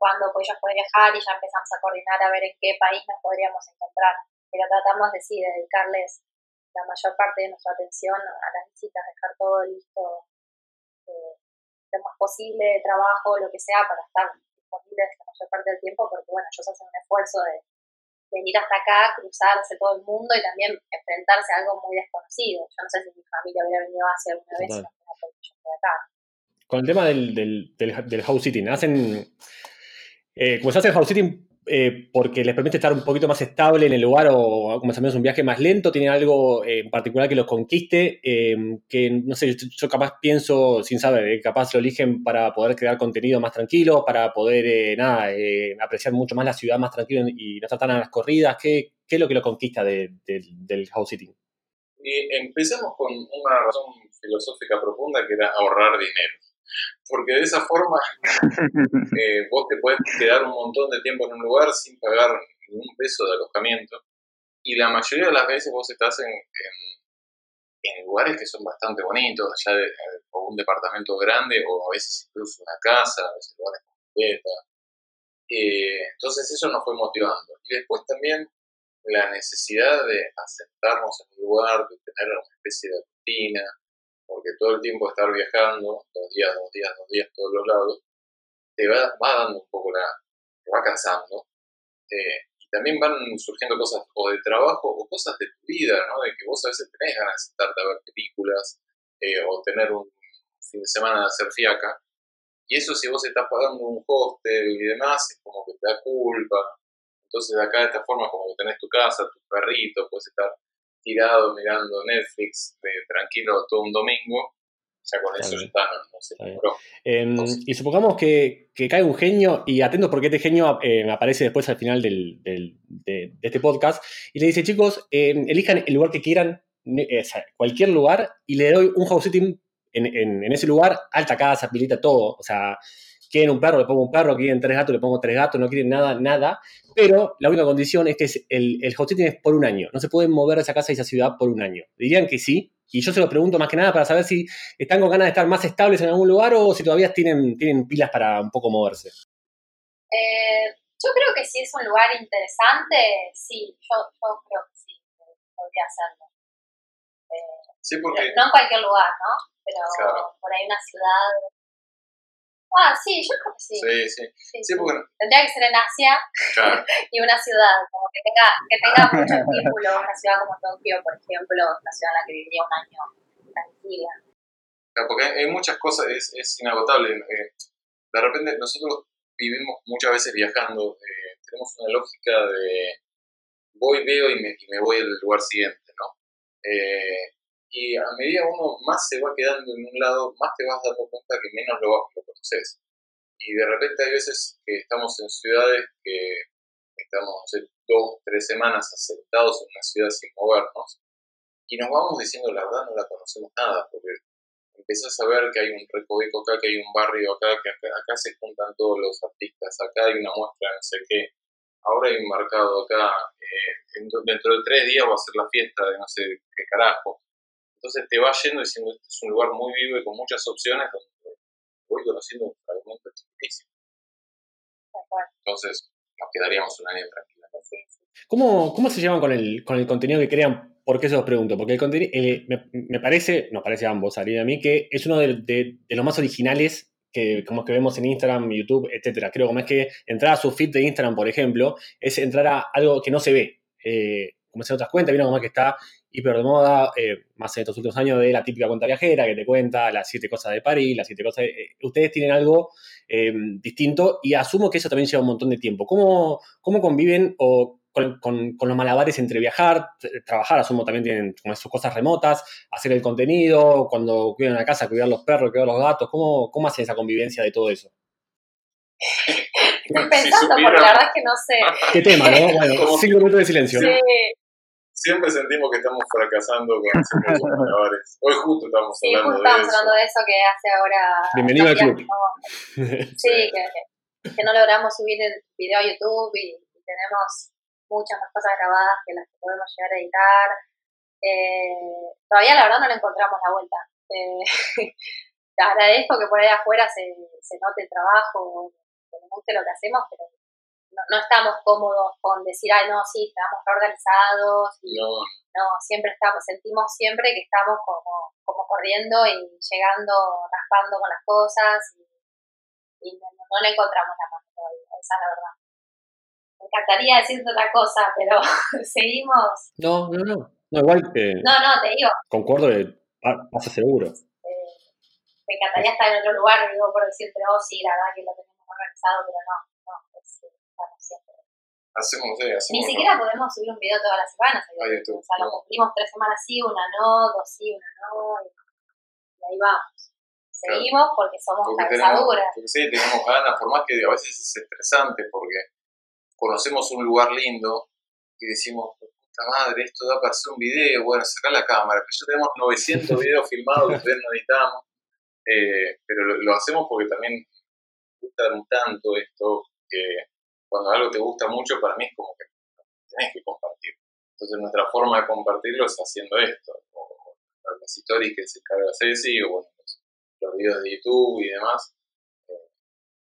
cuándo pues, ellos pueden viajar y ya empezamos a coordinar a ver en qué país nos podríamos encontrar. Pero tratamos de sí, dedicarles la mayor parte de nuestra atención a las visitas, dejar todo listo eh, lo más posible, trabajo, lo que sea, para estar disponibles la mayor parte del tiempo, porque bueno, ellos hacen un esfuerzo de venir hasta acá, cruzarse todo el mundo y también enfrentarse a algo muy desconocido. Yo no sé si mi familia hubiera venido hacia alguna vez, no acá. Con el tema del, del, del, del house sitting, hacen. Eh, hace el house sitting porque les permite estar un poquito más estable en el lugar o como sabemos un viaje más lento, tienen algo eh, en particular que los conquiste, eh, que no sé, yo, capaz pienso sin saber, eh, capaz lo eligen para poder crear contenido más tranquilo, para poder, nada, apreciar mucho más la ciudad más tranquilo y no estar tan a las corridas, ¿qué, qué es lo que lo conquista de- del- house sitting? Y empezamos con una razón filosófica profunda que era ahorrar dinero. Porque de esa forma (laughs) eh, vos te puedes quedar un montón de tiempo en un lugar sin pagar ningún peso de alojamiento. Y la mayoría de las veces vos estás en, en- en lugares que son bastante bonitos, ya de, eh, o un departamento grande, o a veces incluso una casa, a veces lugares con pileta. Eh, entonces eso nos fue motivando. Y después también la necesidad de asentarnos en un lugar, de tener una especie de rutina, porque todo el tiempo estar viajando, dos días, dos días, dos días, todos los lados, te va, va dando un poco la, te va cansando. Eh, y también van surgiendo cosas o de trabajo o cosas de tu vida, ¿no? De que vos a veces tenés ganas de sentarte a ver películas eh, o tener un fin de semana de hacer fiaca. Y eso si vos estás pagando un hostel y demás, es como que te da culpa. Entonces acá de esta forma como que tenés tu casa, tu perrito, puedes estar tirado mirando Netflix eh, tranquilo todo un domingo. Ya con Está eso está, no, no sé, Em, Entonces- y supongamos que, que cae un genio, y atento porque este genio eh, aparece después al final del, del- de, de este podcast, y le dice, chicos, em, elijan el lugar que quieran, eh, o sea, cualquier lugar, y le doy un house sitting en, en- en ese lugar, alta casa, pilita, todo. O sea, quieren un perro, le pongo un perro, quieren tres gatos, le pongo tres gatos, no quieren nada, nada. Pero la única condición es que es el, el house sitting es por un año. No se pueden mover de esa casa y esa ciudad por un año. Dirían que sí. Y yo se lo pregunto más que nada para saber si están con ganas de estar más estables en algún lugar o si todavía tienen, tienen pilas para un poco moverse. Eh, yo creo que si es un lugar interesante, sí, yo, yo creo que sí, podría hacerlo. Eh, sí, porque no en cualquier lugar, ¿no? Pero Claro. por ahí una ciudad. Ah, sí, yo creo que sí. sí, sí, sí, sí, porque Tendría que ser en Asia claro, (laughs) y una ciudad, como que tenga, que tenga (laughs) mucho estímulo, una ciudad como Tokio, por ejemplo, una ciudad en la que viviría un año tranquila. Claro, porque hay muchas cosas, es, es inagotable. eh, de repente nosotros vivimos muchas veces viajando, eh, tenemos una lógica de voy, veo y me, y me voy al lugar siguiente, ¿no? Eh, y a medida uno más se va quedando en un lado, más te vas dando cuenta que menos lo, lo conoces. Y de repente hay veces que estamos en ciudades que estamos, no sé, dos, tres semanas asentados en una ciudad sin movernos, y nos vamos diciendo la verdad, no la conocemos nada, porque empiezas a ver que hay un recoveco acá, que hay un barrio acá, que acá, acá se juntan todos los artistas, acá hay una muestra, no sé qué, ahora hay un mercado acá, eh, dentro de tres días va a ser la fiesta de no sé qué carajo. Entonces te vas yendo diciendo, este es un lugar muy vivo y con muchas opciones donde voy conociendo un fragmento. Entonces nos quedaríamos un año tranquilos. ¿Cómo, cómo se llevan con el, con el contenido que crean? ¿Por qué se los pregunto? Porque el contenido, eh, me, me parece, nos parece a ambos, y a mí, que es uno de, de- de los más originales que, como que vemos en Instagram, YouTube, etcétera. Creo que más que entrar a su feed de Instagram, por ejemplo, es entrar a algo que no se ve. Eh, como en otras cuentas, vieron como que está hiper de moda, eh, más en estos últimos años, de la típica cuenta viajera que te cuenta las siete cosas de París, las siete cosas. de- eh, ustedes tienen algo eh, distinto y asumo que eso también lleva un montón de tiempo. ¿Cómo, cómo conviven o con, con- con los malabares entre viajar, trabajar, asumo también tienen como sus cosas remotas, hacer el contenido, cuando cuidan la casa, cuidar los perros, cuidar los gatos? ¿Cómo, cómo hacen esa convivencia de todo eso? Estoy Si pensando porque supieran- la verdad es que no sé. ¿Qué tema, no? Bueno, (laughs) cinco minutos de silencio. Sí, Siempre sentimos que estamos fracasando con malabares. (laughs) Hoy justo estamos sí, hablando justo de estamos eso. hablando de eso que hace ahora. Bienvenido al club. Sí, que, que no logramos subir el video a YouTube y, y tenemos muchas más cosas grabadas que las que podemos llegar a editar. Eh, todavía la verdad no le encontramos la vuelta. Eh, (laughs) te agradezco que por ahí afuera se, se note el trabajo, que nos guste lo que hacemos, pero no, no estamos cómodos con decir, ay, no, sí, estamos reorganizados y No, no, siempre estamos, sentimos siempre que estamos como, como corriendo y llegando, raspando con las cosas y, y no, no le encontramos la mano todavía, esa es la verdad. Me encantaría decirte otra cosa, pero (laughs) seguimos. No, no, no. No, igual eh, No, no, te digo, concuerdo que pasa seguro. eh, me encantaría estar en otro lugar, digo, por decirte, oh, sí, la verdad que lo tenemos organizado, pero no, no, es, siempre Hacemos, hacemos. Ni siquiera podemos subir un video todas las semanas. a YouTube. O sea, lo cumplimos tres semanas sí, una no, dos sí, una no. Y, ahí vamos. Seguimos porque somos porque sí, tenemos ganas, por más que a veces es estresante, porque conocemos un lugar lindo y decimos, puta madre, esto da para hacer un video, bueno, saca la cámara, pero ya tenemos 900 (laughs) videos filmados que ustedes no editamos, eh, pero lo, lo hacemos porque también gusta tanto esto, que cuando algo te gusta mucho, para mí es como que tenés que compartir. Entonces nuestra forma de compartirlo es haciendo esto, o, las stories que se carga Ceci, o bueno, los, los videos de YouTube y demás, eh,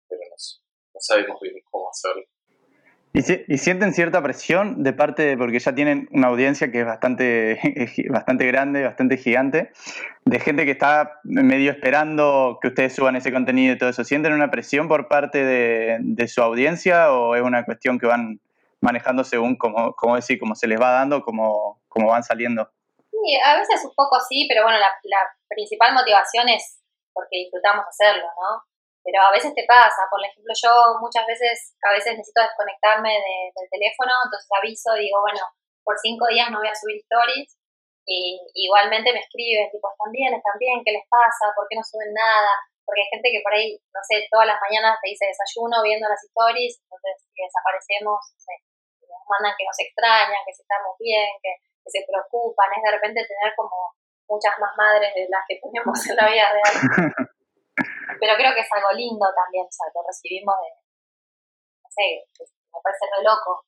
pero no, no sabemos bien cómo hacerlo. ¿Y, si- y sienten cierta presión de parte de, porque ya tienen una audiencia que es bastante, (laughs) bastante grande, bastante gigante, de gente que está medio esperando que ustedes suban ese contenido y todo eso? ¿Sienten una presión por parte de, de su audiencia o es una cuestión que van manejando según, como, como decir, como se les va dando, como, como van saliendo? Sí, a veces un poco sí, pero bueno, la, la principal motivación es porque disfrutamos hacerlo, ¿no? Pero a veces te pasa, por ejemplo, yo muchas veces, a veces necesito desconectarme de- del teléfono, entonces aviso y digo, bueno, por cinco días no voy a subir stories. Y igualmente me escriben, tipo, ¿están bien? ¿Están bien? ¿Qué les pasa? ¿Por qué no suben nada? Porque hay gente que por ahí, no sé, todas las mañanas te dice desayuno viendo las stories, entonces si desaparecemos, no sé, nos mandan que nos extrañan, que si estamos bien, que, se preocupan, es de repente tener como muchas más madres de las que tenemos en la vida real. (laughs) Pero creo que es algo lindo también, o sea, lo recibimos de, no sé, me parece re loco.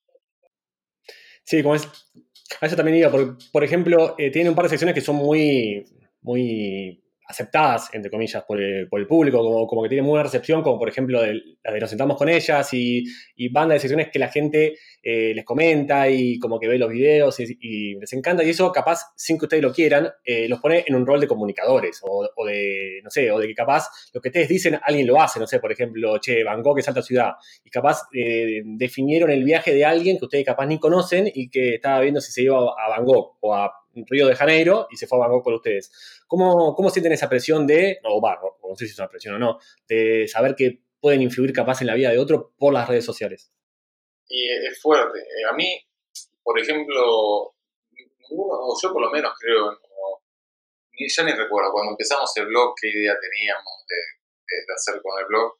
Sí, como es. A eso también iba, por, por ejemplo, eh, tiene un par de secciones que son muy, muy aceptadas, entre comillas, por el, por el público, como, como que tienen muy buena recepción, como por ejemplo del- la de nos sentamos con ellas y, y banda de secciones que la gente eh, les comenta y como que ve los videos y, les encanta. Y eso capaz, sin que ustedes lo quieran, eh, los pone en un rol de comunicadores o, o de, no sé, o de que capaz lo que ustedes dicen alguien lo hace, no sé, por ejemplo, che, Bangkok es alta ciudad. Y capaz eh, definieron el viaje de alguien que ustedes capaz ni conocen y que estaba viendo si se iba a Bangkok o a Río de Janeiro y se fue a Bangkok con ustedes. ¿Cómo, cómo sienten esa presión de, o va, no, no sé si es una presión o no, de saber que pueden influir capaz en la vida de otro por las redes sociales? Y es fuerte. Eh, A mí, por ejemplo, ninguno, o yo por lo menos creo, no- ya ni recuerdo, cuando empezamos el blog, qué idea teníamos de- de hacer con el blog,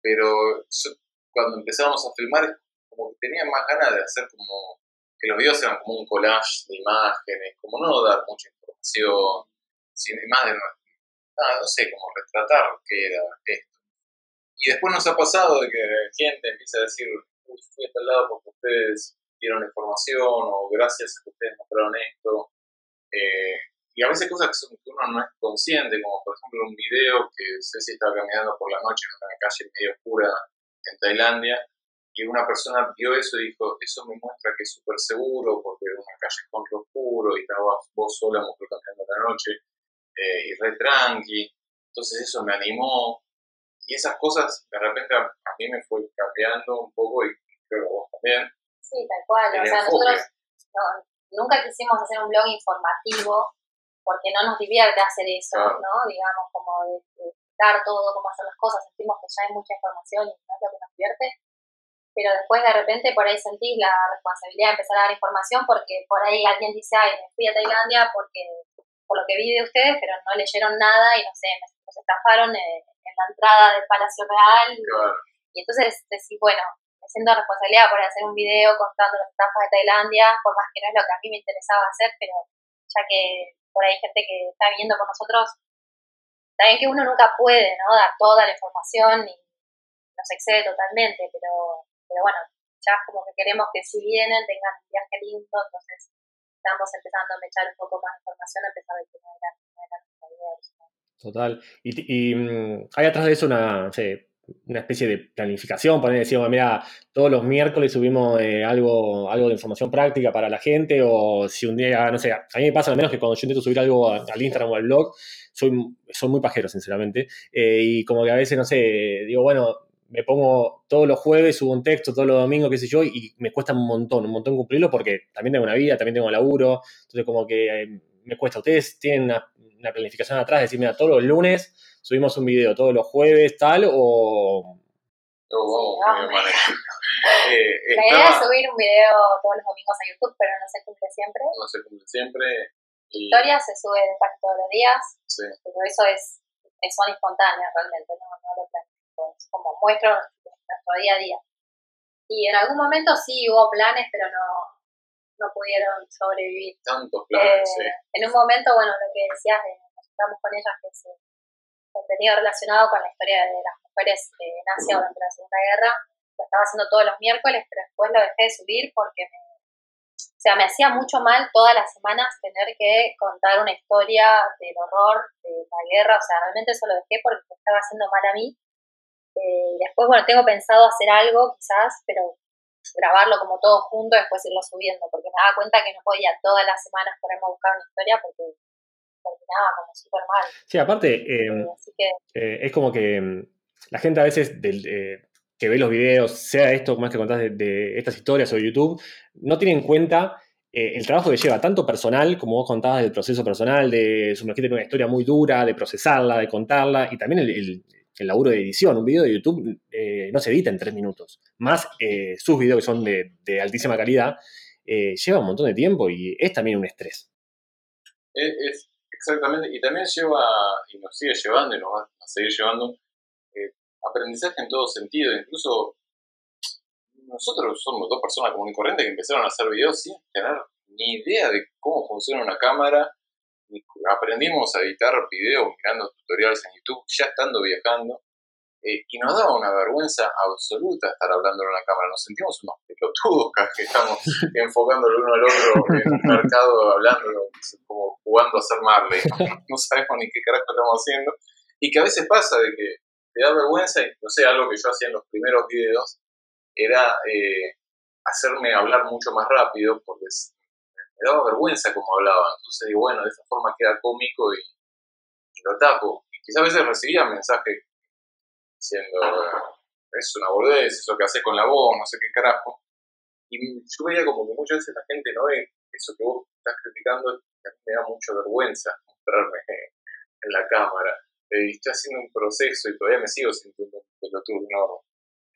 pero yo, cuando empezamos a filmar, como que tenía más ganas de hacer como que los videos eran como un collage de imágenes, como no dar mucha información, sino más de, nada, no sé, como retratar qué era esto. Y después nos ha pasado de que gente empieza a decir, "Uy, fui a tal lado porque ustedes dieron información o gracias a que ustedes mostraron esto. Eh, y a veces cosas que, son, que uno no es consciente, como por ejemplo un video que Ceci estaba caminando por la noche en una calle medio oscura en Tailandia y una persona vio eso y dijo, eso me muestra que es súper seguro porque era una calle con oscuro y estabas vos sola mujer caminando la noche eh, y re tranqui. Entonces eso me animó y esas cosas de repente a, a mí me fue cambiando un poco y creo que vos también. Sí, tal cual. El O sea, enfoque. nosotros no, nunca quisimos hacer un blog informativo porque no nos divierte hacer eso, Claro. ¿no? Digamos, como de, de dar todo, cómo hacer las cosas. Sentimos que ya hay mucha información y no es lo que nos divierte. Pero después de repente por ahí sentís la responsabilidad de empezar a dar información porque por ahí alguien dice, ay, me fui a Tailandia porque por lo que vi de ustedes, pero no leyeron nada y no sé, me, nos estafaron en, en la entrada del Palacio Real. Claro. Y entonces decís, bueno, me siento responsabilidad por hacer un video contando las estafas de Tailandia, por más que no es lo que a mí me interesaba hacer, pero ya que por ahí hay gente que está viniendo con nosotros, también que uno nunca puede, ¿no? Dar toda la información y nos excede totalmente, pero, pero bueno, ya como que queremos que si vienen tengan un viaje lindo, entonces estamos empezando a echar un poco más de información, a pesar de que no era, no. Total. Y, y, mm, hay atrás de eso una, una especie de planificación, poner, decimos, mira, todos los miércoles subimos eh, algo, algo de información práctica para la gente, o si un día, no sé, a mí me pasa al menos que cuando yo intento subir algo al Instagram o al blog, soy, soy muy pajero, sinceramente, eh, y como que a veces, no sé, digo, bueno, me pongo todos los jueves, subo un texto, todos los domingos, qué sé yo, y me cuesta un montón, un montón cumplirlo porque también tengo una vida, también tengo laburo, entonces como que eh, me cuesta. Ustedes tienen una, una planificación atrás, de decir, mira, todos los lunes subimos un video, todos los jueves, tal, o... Luego vamos Sí, vamos. Eh, La idea es subir un video todos los domingos a YouTube, pero no se cumple siempre. no sé, como siempre, y Historia se sube casi todos los días, sí, pero eso es, es son espontáneas realmente, no, no lo planifico, es como muestro nuestro día a día. Y en algún momento sí hubo planes, pero no, no pudieron sobrevivir. tantos Eh, planes, sí. En un momento, bueno, lo que decías, de, nos estamos con ellas, que es eh, contenido relacionado con la historia de las mujeres eh, en Asia durante la Segunda Guerra, lo estaba haciendo todos los miércoles, pero después lo dejé de subir porque me, o sea, me hacía mucho mal todas las semanas tener que contar una historia del horror de la guerra, o sea, realmente eso lo dejé porque me estaba haciendo mal a mí. Eh, y después, bueno, tengo pensado hacer algo quizás, pero grabarlo como todo junto y después irlo subiendo, porque me daba cuenta que no podía todas las semanas ponerme a buscar una historia porque terminaba como súper mal. Sí, aparte, eh, Eh, así que eh, es como que mm, la gente a veces del, eh, que ve los videos, sea esto como es que contás de, de estas historias o de YouTube, no tiene en cuenta eh, el trabajo que lleva tanto personal, como vos contabas del proceso personal, de sumergirte en una historia muy dura, de procesarla, de contarla, y también el, el- el laburo de edición. Un video de YouTube eh, no se edita en tres minutos. Más eh, sus videos que son de, altísima calidad, eh, lleva un montón de tiempo y es también un estrés. Es, exactamente, y también lleva, y nos sigue llevando, y nos va a seguir llevando, aprendizaje en todo sentido. Incluso nosotros somos dos personas comunes y corrientes que empezaron a hacer videos sin tener ni idea de cómo funciona una cámara. Aprendimos a editar videos mirando tutoriales en YouTube, ya estando viajando. eh, y nos daba una vergüenza absoluta estar hablando en una cámara. Nos sentimos unos pelotudos que estamos (laughs) enfocando el uno al otro en un mercado, hablando, como jugando a ser Marley. No sabemos ni qué carajo estamos haciendo. Y que a veces pasa de que te da vergüenza, y no sé, algo que yo hacía en los primeros videos, era eh, hacerme hablar mucho más rápido, porque me daba vergüenza como hablaba. Entonces digo, bueno, de esa forma queda cómico y, lo tapo. Y quizás a veces recibía mensajes diciendo, es una boludez, eso que haces con la voz, no sé qué carajo. Y yo veía como que muchas veces la gente no ve eso que vos estás criticando, me da mucha vergüenza mostrarme (laughs) en la cámara. Eh, estoy haciendo un proceso y todavía me sigo sintiendo un pelotudo enorme.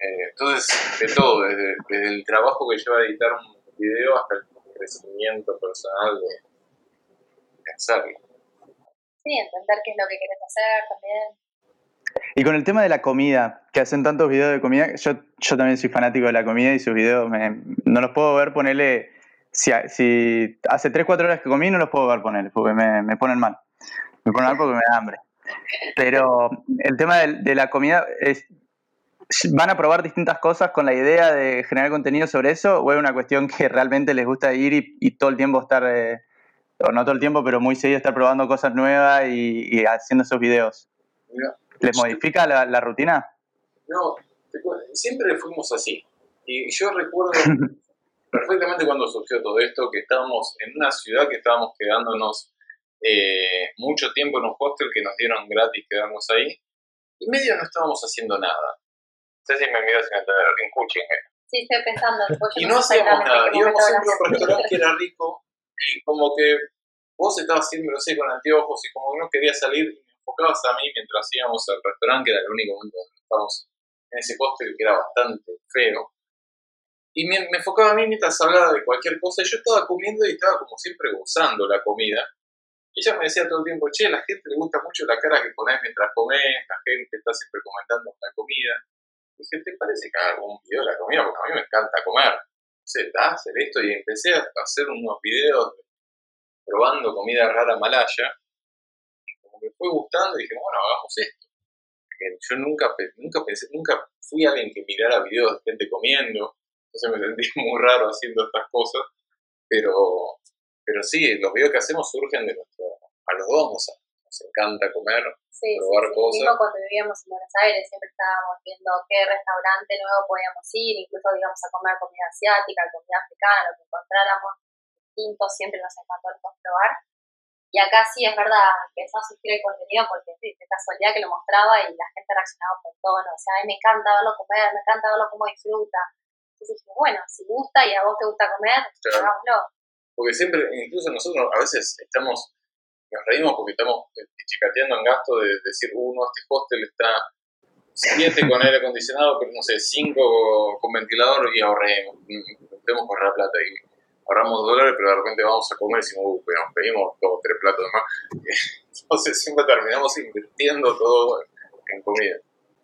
Eh, entonces, de todo, desde, desde el trabajo que lleva a editar un video hasta el crecimiento personal de, de hacerlo. sí, entender qué es lo que querés hacer también. Y con el tema de la comida, que hacen tantos videos de comida, yo, yo también soy fanático de la comida y sus videos me- no los puedo ver ponerle. Si hace 3, 4 horas que comí, no los puedo ver ponerle, porque me, me ponen mal. Me ponen mal porque me da hambre. Pero el tema de, de la comida es. ¿Van a probar distintas cosas con la idea de generar contenido sobre eso? ¿O es una cuestión que realmente les gusta ir y, y todo el tiempo estar, eh, o no todo el tiempo, pero muy seguido estar probando cosas nuevas y, y haciendo esos videos? Mira, ¿Les modifica la, la rutina? No, siempre fuimos así. Y yo recuerdo (laughs) perfectamente cuando surgió todo esto, que estábamos en una ciudad que estábamos quedándonos eh, mucho tiempo en un hostel que nos dieron gratis quedarnos ahí, y medio no estábamos haciendo nada. No sé si me miras en, en Cushing, eh. Sí, estoy pensando. pues Y no hacíamos nada. Íbamos siempre a un restaurante que era rico y como que vos estabas siempre, no sé, con anteojos y como que no querías salir y me enfocabas a mí mientras íbamos al restaurante, que era el único momento donde estábamos en ese hostel que era bastante feo. Y me, me enfocaba a mí mientras hablaba de cualquier cosa y yo estaba comiendo y estaba como siempre gozando la comida. Y ella me decía todo el tiempo, che, a la gente le gusta mucho la cara que ponés mientras comés, la gente está siempre comentando la comida. Y dije, ¿te parece que haga algún video de la comida? Porque a mí me encanta comer. Sé, da, hacer esto. Y empecé a hacer unos videos probando comida rara malaya. Y como me fue gustando, dije, bueno, hagamos esto. Porque yo nunca, nunca pensé, nunca fui alguien que mirara videos de gente comiendo. Entonces me sentí (laughs) muy raro haciendo estas cosas. Pero, pero sí, los videos que hacemos surgen de nuestro. A los dos nos, nos encanta comer. Sí, probar sí. cosas. Mismo cuando vivíamos en Buenos Aires siempre estábamos viendo qué restaurante nuevo podíamos ir, incluso íbamos a comer comida asiática, comida africana, lo que encontráramos distinto, siempre nos encantó probar. Y acá sí es verdad, empezó a surgir el contenido porque sí, de casualidad que lo mostraba y la gente reaccionaba un montón. O sea, a mí me encanta verlo comer, me encanta verlo cómo disfruta. Entonces dije, bueno, si gusta y a vos te gusta comer, Claro. hagámoslo. Porque siempre, incluso nosotros a veces estamos, nos reímos porque estamos eh, chicateando en gasto de decir, uno, este hostel está siete con aire acondicionado, pero no sé, cinco con ventilador y ahorremos. Intentemos correr plata y ahorramos dólares, pero de repente vamos a comer y decimos, uh, nos pedimos dos tres platos más. (laughs) Entonces siempre terminamos invirtiendo todo en comida.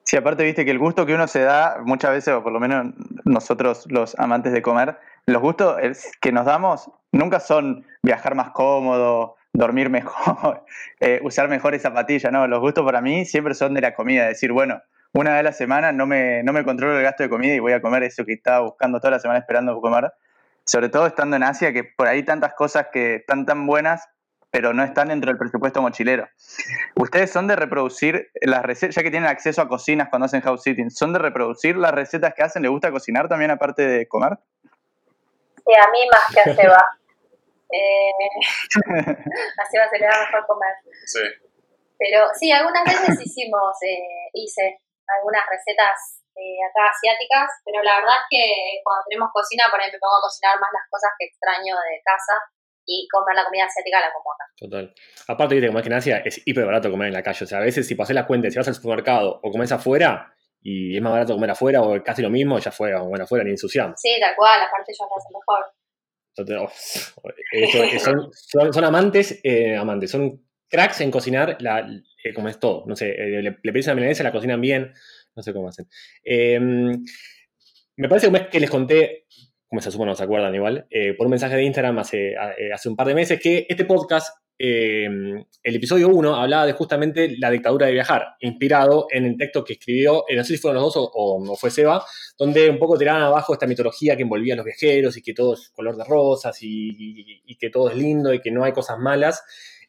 Sí, aparte viste que el gusto que uno se da muchas veces, o por lo menos nosotros los amantes de comer, los gustos que nos damos nunca son viajar más cómodo, dormir mejor, (laughs) eh, usar mejores zapatillas, no, los gustos para mí siempre son de la comida, decir, bueno, una vez a la semana no me, no me controlo el gasto de comida y voy a comer eso que estaba buscando toda la semana esperando comer, sobre todo estando en Asia, que por ahí tantas cosas que están tan buenas, pero no están dentro del presupuesto mochilero. ¿Ustedes son de reproducir las recetas, ya que tienen acceso a cocinas cuando hacen house sitting, son de reproducir las recetas que hacen? ¿Les gusta cocinar también aparte de comer? Sí, a mí más que a Seba. Eh, (laughs) a Seba se le da mejor comer. Sí. Pero sí, algunas veces hicimos, eh, hice algunas recetas eh, acá asiáticas, pero la verdad es que cuando tenemos cocina, por ejemplo, me pongo a cocinar más las cosas que extraño de casa y comer la comida asiática la como acá. Total. Aparte, viste, como es que en Asia es hiper barato comer en la calle. O sea, a veces si pasás la cuenta, si vas al supermercado o comes afuera y es más barato comer afuera o casi lo mismo, ya fue, bueno, afuera ni ensuciamos. Sí, tal cual, aparte ellos lo hacen mejor. Entonces, oh, eso- eh, (laughs) son, son, son amantes, eh, amantes, son cracks en cocinar, la, eh, como es todo. No sé, eh, le, le pedís una milanesa, la cocinan bien, no sé cómo hacen. Eh, me parece que una vez que les conté, como se supone no se acuerdan igual, eh, por un mensaje de Instagram hace, eh, hace un par de meses, que este podcast, eh, el episodio 1, hablaba de justamente la dictadura de viajar, inspirado en el texto que escribió, eh, no sé si fueron los dos o, o- o fue Seba, donde un poco tiraban abajo esta mitología que envolvía a los viajeros y que todo es color de rosas y, y- y que todo es lindo y que no hay cosas malas.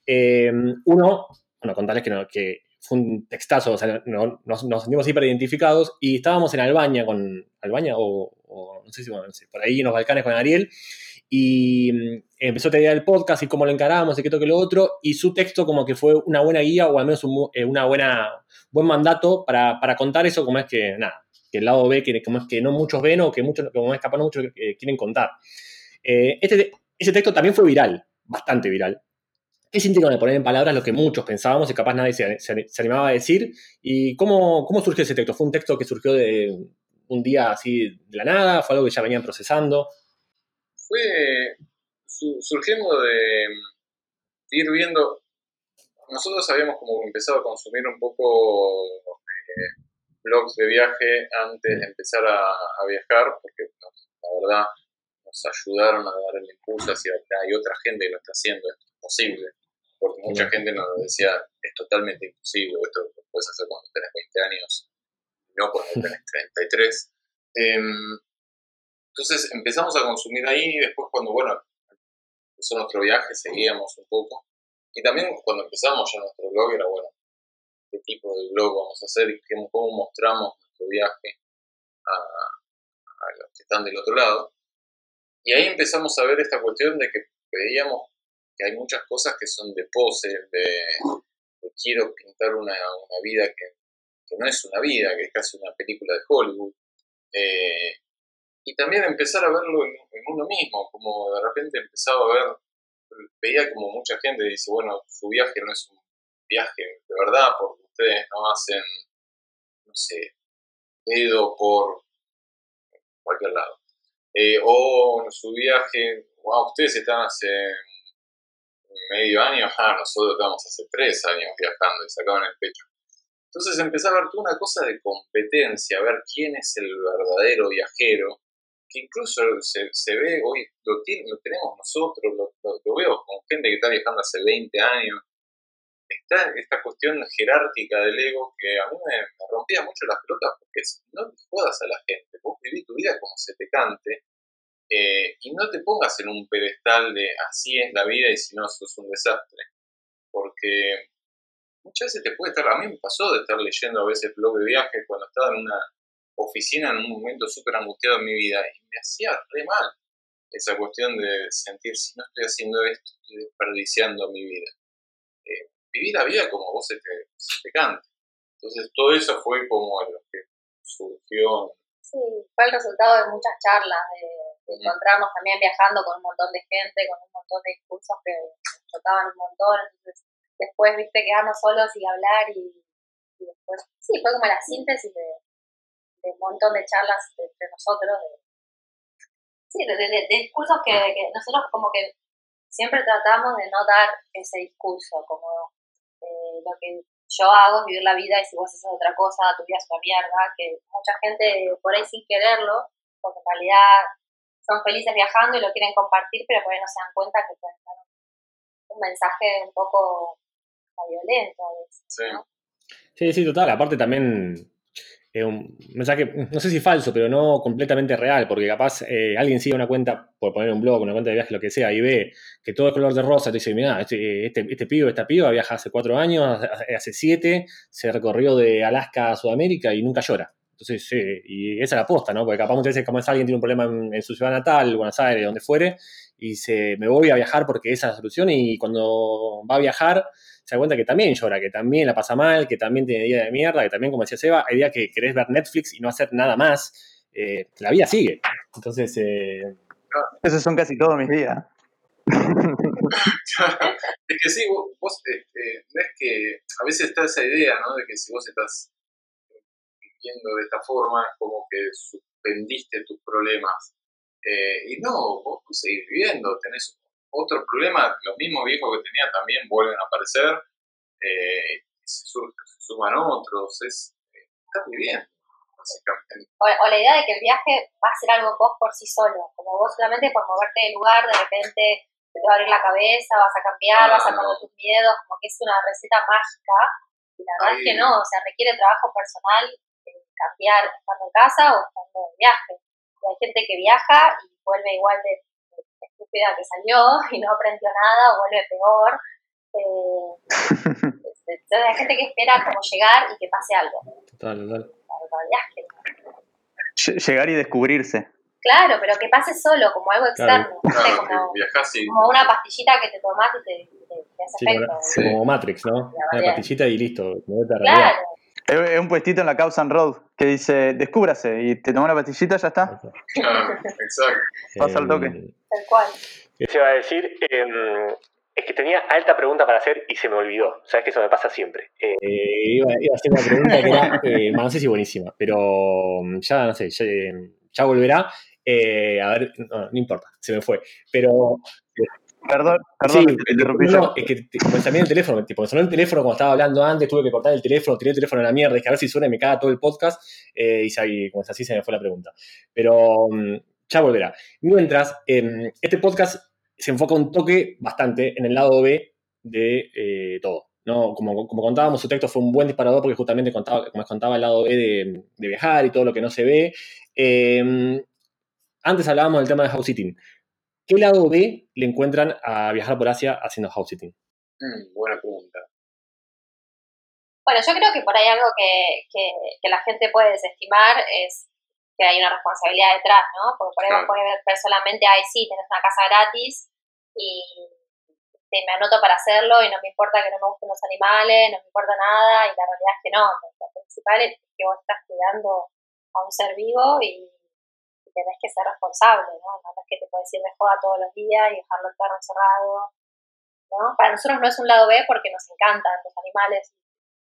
Eh, uno, bueno, contarles que, no- que fue un textazo, o sea, no- nos, nos sentimos hiper identificados y estábamos en Albania con, Albania o, o no sé si, bueno, no sé, por ahí en los Balcanes con Ariel y mm, empezó a idea del podcast y cómo lo encaramos y qué toque lo otro y su texto como que fue una buena guía o al menos un eh, una buena buen mandato para, para contar eso como es que nada que el lado B que como es que no muchos ven o que muchos como es capaz no muchos eh, quieren contar Eh, este, ese texto también fue viral bastante viral ¿Qué sintieron de poner en palabras lo que muchos pensábamos y capaz nadie se, se- se animaba a decir? ¿Y cómo, cómo surgió ese texto? ¿Fue un texto que surgió de un día así de la nada? ¿Fue algo que ya venían procesando? Fue su- surgiendo de, de ir viendo. Nosotros habíamos como empezado a consumir un poco eh, blogs de viaje antes de empezar a, a viajar, porque la verdad nos ayudaron a dar el impulso hacia hay otra gente que lo está haciendo, esto es posible. Porque mucha gente nos decía, es totalmente imposible, esto lo puedes hacer cuando tenés 20 años, no cuando (laughs) tenés 33. Em, entonces empezamos a consumir ahí y después cuando, bueno, empezó nuestro viaje, seguíamos un poco. Y también cuando empezamos ya nuestro blog era, bueno, qué tipo de blog vamos a hacer y cómo, mostramos nuestro viaje a, los que están del otro lado. Y ahí empezamos a ver esta cuestión de que veíamos que hay muchas cosas que son de pose, de, quiero pintar una, una vida que, que no es una vida, que es casi una película de Hollywood. Eh, y también empezar a verlo en, uno mismo, como de repente empezaba a ver, veía como mucha gente dice, bueno, su viaje no es un viaje de verdad, porque ustedes no hacen, no sé, dedo por cualquier lado. Eh, o su viaje, wow, ustedes están hace medio año, (laughs) ah, nosotros estamos hace tres años viajando y sacaban el pecho. Entonces empecé a ver toda una cosa de competencia, ver quién es el verdadero viajero, que incluso se, se ve hoy, lo, tiene- lo tenemos nosotros, lo, lo- veo con gente que está viajando hace 20 años. Está esta cuestión jerárquica del ego que a mí me, rompía mucho las pelotas porque no le jodas a la gente, vos viví tu vida como se te cante eh, y no te pongas en un pedestal de así es la vida y si no sos un desastre. Porque muchas veces te puede estar, a mí me pasó de estar leyendo a veces blog de viajes cuando estaba en una oficina en un momento súper angustiado en mi vida y me hacía re mal esa cuestión de sentir si no estoy haciendo esto, estoy desperdiciando mi vida. Eh, viví la vida como vos se te, se te cante. Entonces todo eso fue como lo que surgió. Sí, fue el resultado de muchas charlas, de, de Mm. encontrarnos también viajando con un montón de gente, con un montón de discursos que chocaban un montón. Entonces, después, viste, quedarnos solos y hablar y, y después, sí, fue como la síntesis de, de un montón de charlas de- entre nosotros, de, sí, de, de- de discursos que, que nosotros como que siempre tratamos de no dar ese discurso, como eh, lo que yo hago es vivir la vida y si vos haces otra cosa, tu vida es una mierda, que mucha gente por ahí sin quererlo, porque en realidad son felices viajando y lo quieren compartir, pero por ahí no se dan cuenta que pueden dar un, un mensaje un poco violento a veces, Sí. ¿no? Sí, sí, total. Aparte también es un mensaje, no sé si falso, pero no completamente real, porque capaz eh, alguien sigue una cuenta, por poner un blog, una cuenta de viaje, lo que sea, y ve que todo es color de rosa, te dice, mira, este, este, este pibe, esta piba viaja hace cuatro años, hace siete, se recorrió de Alaska a Sudamérica y nunca llora. Entonces, sí, y esa es la posta, ¿no? Porque capaz muchas veces, como es alguien tiene un problema en, en su ciudad natal, Buenos Aires, donde fuere, y se, me voy a viajar porque esa es la solución, y cuando va a viajar, se da cuenta que también llora, que también la pasa mal, que también tiene días de mierda, que también, como decía Seba, hay días que querés ver Netflix y no hacer nada más, eh, la vida sigue. Entonces, eh, Esos son casi todos mis días. es que sí, vos, vos, este, no es que a veces está esa idea, ¿no? De que si vos estás viviendo de esta forma, es como que suspendiste tus problemas. Eh, y no, vos, vos seguís viviendo, tenés otro problema, los mismos viejos que tenía también vuelven a aparecer, eh, se, se suman otros, es, eh, estás viviendo, básicamente. O, o la idea de que el viaje va a ser algo vos por sí solo, como vos solamente por moverte del lugar, de repente te va a abrir la cabeza, vas a cambiar, Ah, vas a no. perder tus miedos, como que es una receta mágica, y la verdad es que no, o sea, requiere trabajo personal eh, cambiar estando en casa o estando de viaje. Y hay gente que viaja y vuelve igual de, de estúpida que salió (laughs) y no aprendió nada o vuelve peor. (laughs) Eh, entonces hay gente que espera como llegar y que pase algo. total, total. Es que no. Lle- Llegar y descubrirse. Claro, pero que pase solo, como algo Claro. externo. no sé, Claro, que como, viajás y como una pastillita que te tomás y te, te, te hace Sí, como, efecto. Sí. como Matrix, ¿no? Una pastillita y listo. Claro, Es un puestito en la Causan Road que dice, descúbrase, y te toma una pastillita, ya está. claro, exacto. Pasa al toque. Tal cual. ¿Qué se iba a decir? Em, es que tenía alta pregunta para hacer y se me olvidó. Sabes que eso me pasa siempre. Eh, Eh, iba, iba a hacer una pregunta que era, eh, no sé si buenísima, pero mm, ya no sé, ya, eh, ya volverá. Eh, a ver, no, no importa, se me fue. Pero Perdón, perdón, sí, que te no, es que también el teléfono, tipo, sonó el teléfono cuando estaba hablando antes, tuve que cortar el teléfono, tiré el teléfono a la mierda, es que a ver si suena y me caga todo el podcast, eh, y, como es así se me fue la pregunta. Pero mm, ya volverá. Mientras, em, este podcast se enfoca un toque bastante en el lado B de eh, todo. ¿no? Como, como contábamos, su texto fue un buen disparador porque justamente contaba, como contaba, el lado B de, de viajar y todo lo que no se ve. Em, antes hablábamos del tema de house sitting. ¿Qué lado B le encuentran a viajar por Asia haciendo house sitting? Mm, buena pregunta. Bueno, yo creo que por ahí algo que, que, que la gente puede desestimar es que hay una responsabilidad detrás, ¿no? Porque por ahí Claro. vos podés ver personalmente, ay, sí, tenés una casa gratis y me anoto para hacerlo y no me importa que no me gusten los animales, no me importa nada y la realidad es que no. Lo principal es que vos estás cuidando a un ser vivo y, y tenés que ser responsable, ¿no? No es que te puedes ir de joda todos los días y dejarlo el perro encerrado, ¿no? Para nosotros no es un lado B porque nos encantan los animales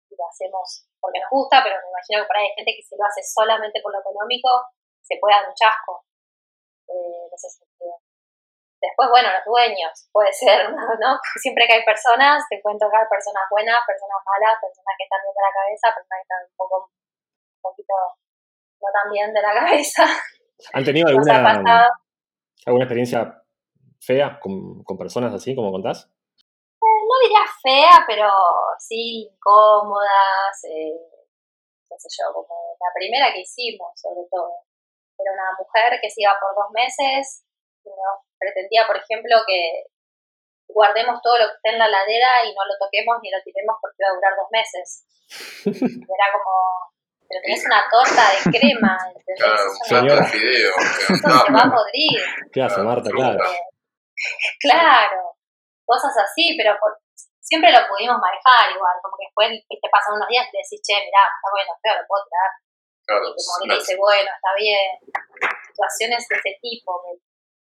y lo hacemos porque nos gusta, pero me imagino que por ahí hay gente que si lo hace solamente por lo económico se puede dar un chasco eh. Después, bueno, los dueños, puede ser, (laughs) ¿no? Siempre que hay personas, te pueden tocar personas buenas, personas malas, personas que están bien de la cabeza, personas que están un poco, un poquito no tan bien de la (laughs) cabeza. ¿Han tenido alguna, alguna experiencia fea con, con personas así, como contás? no diría fea, pero sí incómodas, eh, qué sé yo, como la primera que hicimos, sobre todo. Era una mujer que se iba por dos meses y nos pretendía, por ejemplo, que guardemos todo lo que esté en la ladera y no lo toquemos ni lo tiremos porque iba a durar dos meses. (laughs) Era como, pero tenés una torta de (laughs) crema, ¿entendés? Claro, Señora. fideo. eso se va a podrir. ¿Qué hace, Marta? Claro. (laughs) claro. Cosas así, pero por- siempre lo pudimos manejar igual, como que después te pasan unos días y te decís, che, mirá, está bueno, feo, lo puedo tirar. Claro, Y como que te dice, bueno, está bien. Situaciones de ese tipo. que-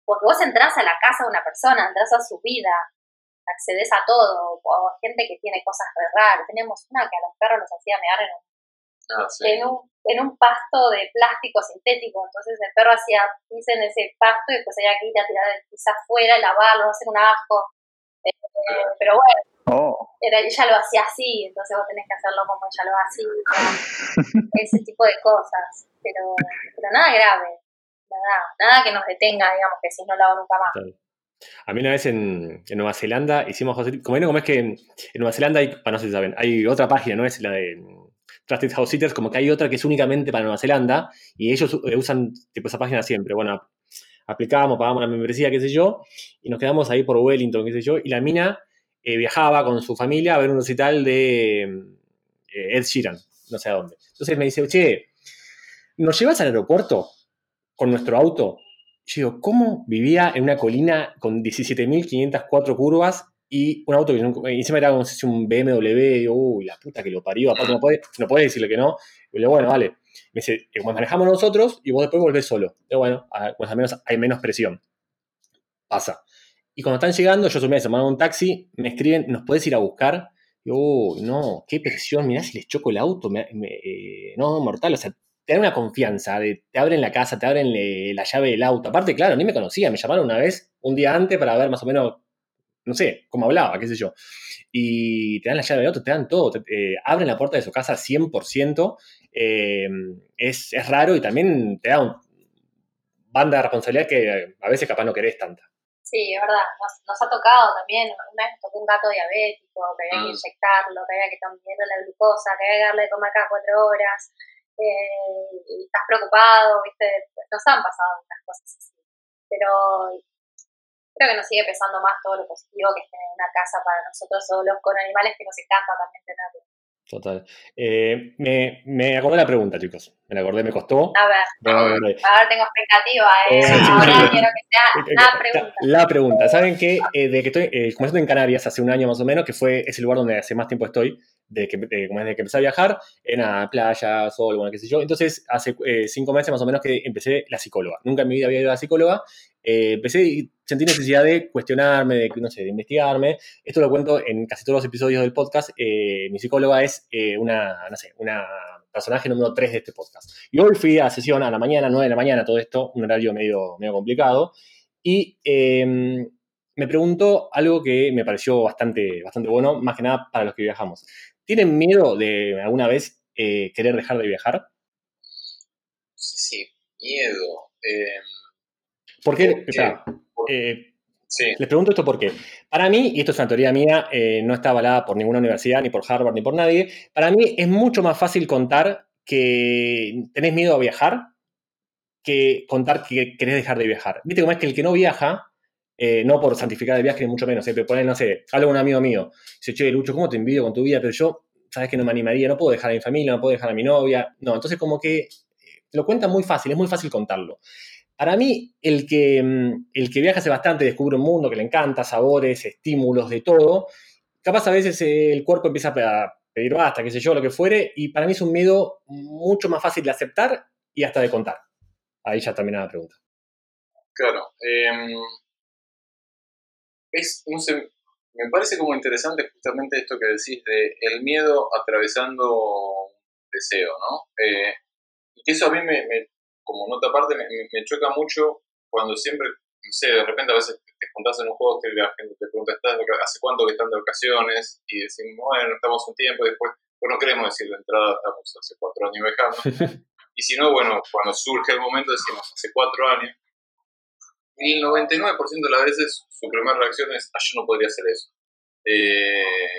Porque vos entrás a la casa de una persona, entrás a su vida. accedes a todo, o gente que tiene cosas re raras. Tenemos una que a los perros los hacía mear en un, Ah, sí. en un, en un pasto de plástico sintético, entonces el perro hacía pis en ese pasto y después había que ir a tirar el pis afuera, lavarlo, hacer un asco. Eh, pero bueno, Oh, era, ella lo hacía así, entonces vos tenés que hacerlo como ella lo hacía. (laughs) Ese tipo de cosas, pero, pero nada grave, nada, nada que nos detenga, digamos, que si no lo hago nunca más. A mí una vez en, en Nueva Zelanda hicimos como como es que en, en Nueva Zelanda hay, para no sé si saben, hay otra página, no es la de Trusted House Sitters, como que hay otra que es únicamente para Nueva Zelanda y ellos eh, usan tipo esa página siempre. Bueno, aplicábamos, pagábamos la membresía, qué sé yo, y nos quedamos ahí por Wellington, qué sé yo, y la mina eh, viajaba con su familia a ver un recital de mm, eh, Ed Sheeran, no sé a dónde. Entonces me dice, che, ¿nos llevas al aeropuerto con nuestro auto? Yo digo, ¿cómo vivía en una colina con 17.504 curvas y un auto que nunca- y encima era como si un BMW? Y digo, uy, la puta que lo parió, aparte no podés, no podés decirle que no. Y le digo, bueno, vale. Me dice, "Eh, manejamos nosotros y vos después volvés solo. Digo, bueno, a- al menos hay menos presión. Pasa. Y cuando están llegando, yo sumé, se mandan un taxi, me escriben, ¿nos puedes ir a buscar? Digo, uy, no, qué presión, mirá si les choco el auto, eh, no, mortal, o sea, te dan una confianza, de, te abren la casa, te abren le- la llave del auto. Aparte, claro, ni me conocía, me llamaron una vez, un día antes, para ver más o menos, no sé, cómo hablaba, qué sé yo. Y te dan la llave del auto, te dan todo, te, eh, abren la puerta de su casa 100%, eh, es, es raro y también te da un banda de responsabilidad que a veces capaz no querés tanta. Sí, es verdad, nos, nos ha tocado también, una vez tocó un gato diabético, que había que Mm. inyectarlo, que había que tomar la glucosa, que había que darle de comer cada cuatro horas, eh, y estás preocupado, viste, nos han pasado muchas cosas así, pero creo que nos sigue pesando más todo lo positivo que es tener una casa para nosotros solos, con animales que nos encanta también tenerlo. Total. Eh, me, me acordé la pregunta, chicos. Me la acordé, me costó. A ver, a ver, tengo expectativa, eh, Eh, ahora sí. quiero que sea la pregunta. La pregunta. ¿Saben qué? Eh, de que estoy, eh, como estoy en Canarias hace un año más o menos, que fue ese lugar donde hace más tiempo estoy, de que, de- desde que empecé a viajar, en la playa, sol, bueno, qué sé yo. Entonces, hace eh, cinco meses más o menos que empecé la psicóloga. Nunca en mi vida había ido a la psicóloga. Eh, empecé y sentí necesidad de cuestionarme, de, no sé, de investigarme. Esto lo cuento en casi todos los episodios del podcast. Eh, mi psicóloga es eh, una, no sé, una personaje número 3 de este podcast. Y hoy fui a sesión a la mañana, 9 de la mañana, todo esto, un horario medio, medio complicado. Y eh, me preguntó algo que me pareció bastante, bastante bueno, más que nada para los que viajamos. ¿Tienen miedo de alguna vez eh, querer dejar de viajar? Sí, sí, miedo. Eh, ¿Por qué? ¿Por qué? Espera, por- eh, sí, Les pregunto esto porque, para mí, y esto es una teoría mía, eh, no está avalada por ninguna universidad, ni por Harvard, ni por nadie, para mí es mucho más fácil contar que tenés miedo a viajar que contar que querés dejar de viajar. Viste cómo es que el que no viaja, eh, no por santificar el viaje, ni mucho menos, eh, pero poner, no sé, con un amigo mío, dice, che, Lucho, ¿cómo te envidio con tu vida? Pero yo, sabes que no me animaría, no puedo dejar a mi familia, no puedo dejar a mi novia. No, entonces como que eh, lo cuenta muy fácil, es muy fácil contarlo. Para mí, el que, mm, el que viaja hace bastante, descubre un mundo que le encanta, sabores, estímulos, de todo, capaz a veces eh, el cuerpo empieza a pedir basta, qué sé yo, lo que fuere, y para mí es un miedo mucho más fácil de aceptar y hasta de contar. Ahí ya termina la pregunta. claro. eh, es, sé, me parece como interesante justamente esto que decís de el miedo atravesando un deseo, ¿no? Eh, y que eso a mí, me, me- como nota aparte, me, choca mucho cuando siempre, no sé, de repente a veces te juntás en un hostel y la gente te pregunta, ¿estás ¿hace cuánto que están de vacaciones? Y decimos, bueno, estamos un tiempo y después, pues no queremos decir de entrada, estamos hace cuatro años viajando. (laughs) y si no, bueno, cuando surge el momento decimos, hace cuatro años. Y el 99% de las veces su primera reacción es, ah, yo no podría hacer eso. Eh,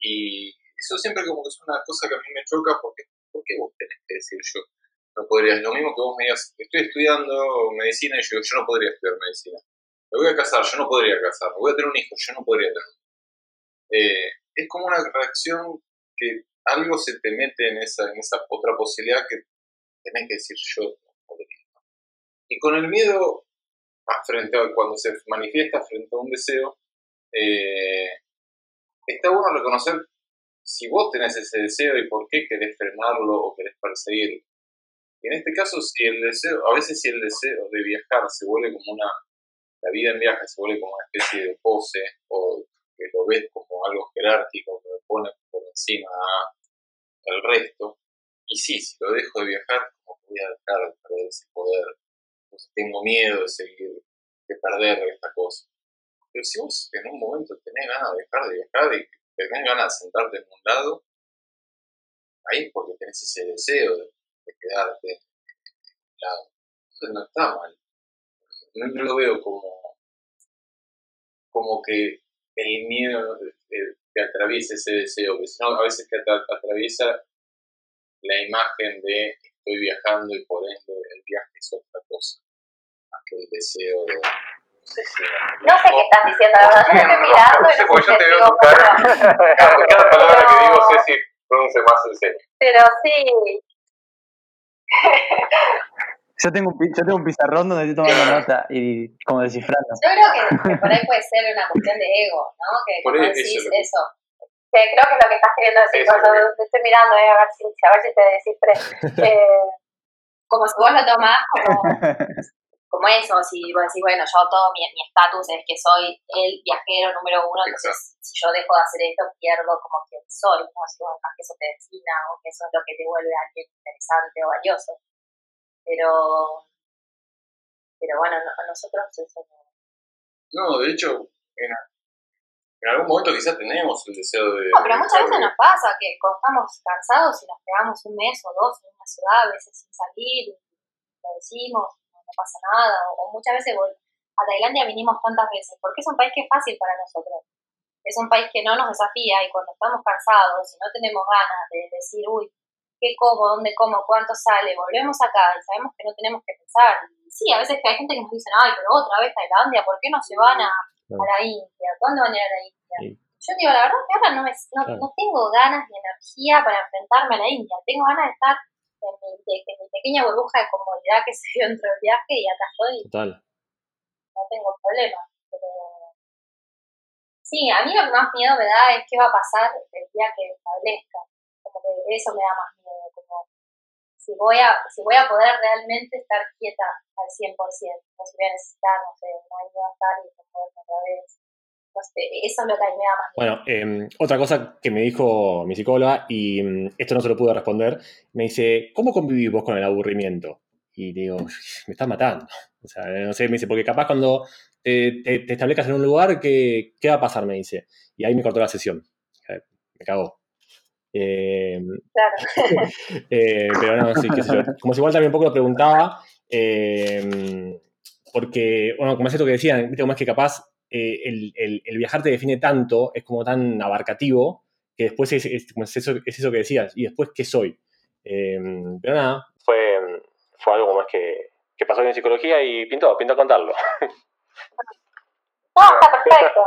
y eso siempre como que es una cosa que a mí me choca porque, ¿por qué vos tenés que decir yo no podría? Lo mismo que vos me digas, estoy estudiando medicina y yo, yo no podría estudiar medicina. Me voy a casar, yo no podría casarme. Voy a tener un hijo, yo no podría tener un hijo. Eh, es como una reacción que algo se te mete en esa, en esa otra posibilidad que tenés que decir yo no podría. Y con el miedo frente a, cuando se manifiesta frente a un deseo, eh, está bueno reconocer si vos tenés ese deseo y por qué querés frenarlo o querés perseguirlo. Y en este caso, si el deseo, a veces si el deseo de viajar se vuelve como una, la vida en viaje se vuelve como una especie de pose o que lo ves como algo jerárquico, que me pone por encima al resto. Y sí, si lo dejo de viajar, como voy a dejar de perder ese poder? Tengo miedo de seguir, de perder esta cosa. Pero si vos en un momento tenés ganas de dejar de viajar y tenés ganas de sentarte en un lado, ahí es porque tenés ese deseo de, quedarte en un lado. Entonces no está mal. No, lo veo como, como que el miedo eh, te atraviesa ese deseo, que sino a veces atra- atraviesa la imagen de estoy viajando y por ende el viaje es otra cosa, que el deseo de... No sé si... No sé qué estás diciendo, la verdad. Yo te estoy mirando y no porque sé yo te veo digo, tu cara. (laughs) Cada, cada palabra que digo, No. Ceci pronuncia más en serio. Pero sí. Yo tengo, un, yo tengo un pizarrón donde estoy tomando (laughs) nota y como descifrando. Yo creo que, que por ahí puede ser una cuestión de ego, ¿no? Que Por ahí decís eso que- eso. Que creo que es lo que estás queriendo decir Eso cuando te estoy mirando, eh, a ver si, a ver si te descifré. (laughs) Eh, como si vos lo tomás como, como eso, si vos decís, bueno, yo todo mi estatus es que soy el viajero número uno, entonces si yo dejo de hacer esto pierdo como quien soy, ¿no? Si vos que eso te defina o que eso es lo que te vuelve a alguien interesante o valioso. Pero, pero bueno, no- a nosotros eso no. No, de hecho, en, en algún momento quizás tenemos el deseo de... No, pero muchas veces nos pasa que cuando estamos cansados y nos pegamos un mes o dos en una ciudad, a veces sin salir, lo decimos, no, pasa nada, o, o muchas veces vol- a Tailandia vinimos tantas veces, porque es un país que es fácil para nosotros. Es un país que no nos desafía y cuando estamos cansados y no tenemos ganas de decir, uy, qué como, dónde como, cuánto sale, volvemos acá y sabemos que no tenemos que pensar. Y sí, a veces que hay gente que nos dice, ay, pero otra vez Tailandia, ¿por qué no se van a, a la India? ¿Cuándo van a ir a la India? Sí. Yo digo, la verdad que ahora no, me, no, no tengo ganas ni energía para enfrentarme a la India. Tengo ganas de estar en mi, de- en mi pequeña burbuja de comodidad que (laughs) se dio dentro del viaje y acá estoy, Total. no tengo problema. Pero sí, a mí lo que más miedo me da es qué va a pasar el día que establezca. Como que eso me da más miedo, como si voy a, si voy a poder realmente estar quieta al 100%, o si voy a necesitar, no sé, un año a estar y moverme otra vez. Sé, eso es lo que a mí me da más. Bueno, eh, otra cosa que me dijo mi psicóloga, y mm, esto no se lo pude responder, me dice, ¿cómo convivís vos con el aburrimiento? Y digo, me estás matando. O sea, no sé, me dice, porque capaz cuando te, te, te establezcas en un lugar, ¿qué, ¿qué va a pasar? Me dice. Y ahí me cortó la sesión. Me cagó. Eh, Claro. (laughs) eh, pero no, sí, qué sé yo. Como si igual también un poco lo preguntaba, eh, porque, bueno, como es esto que decían, ¿viste? como es que capaz eh, el, el- el viajar te define tanto, es como tan abarcativo, que después es, es- como es eso, es eso que decías, y después, ¿qué soy? Eh, pero nada, Fue, fue algo más que, que pasó en psicología y pintó, pintó contarlo. (laughs) No, está perfecto.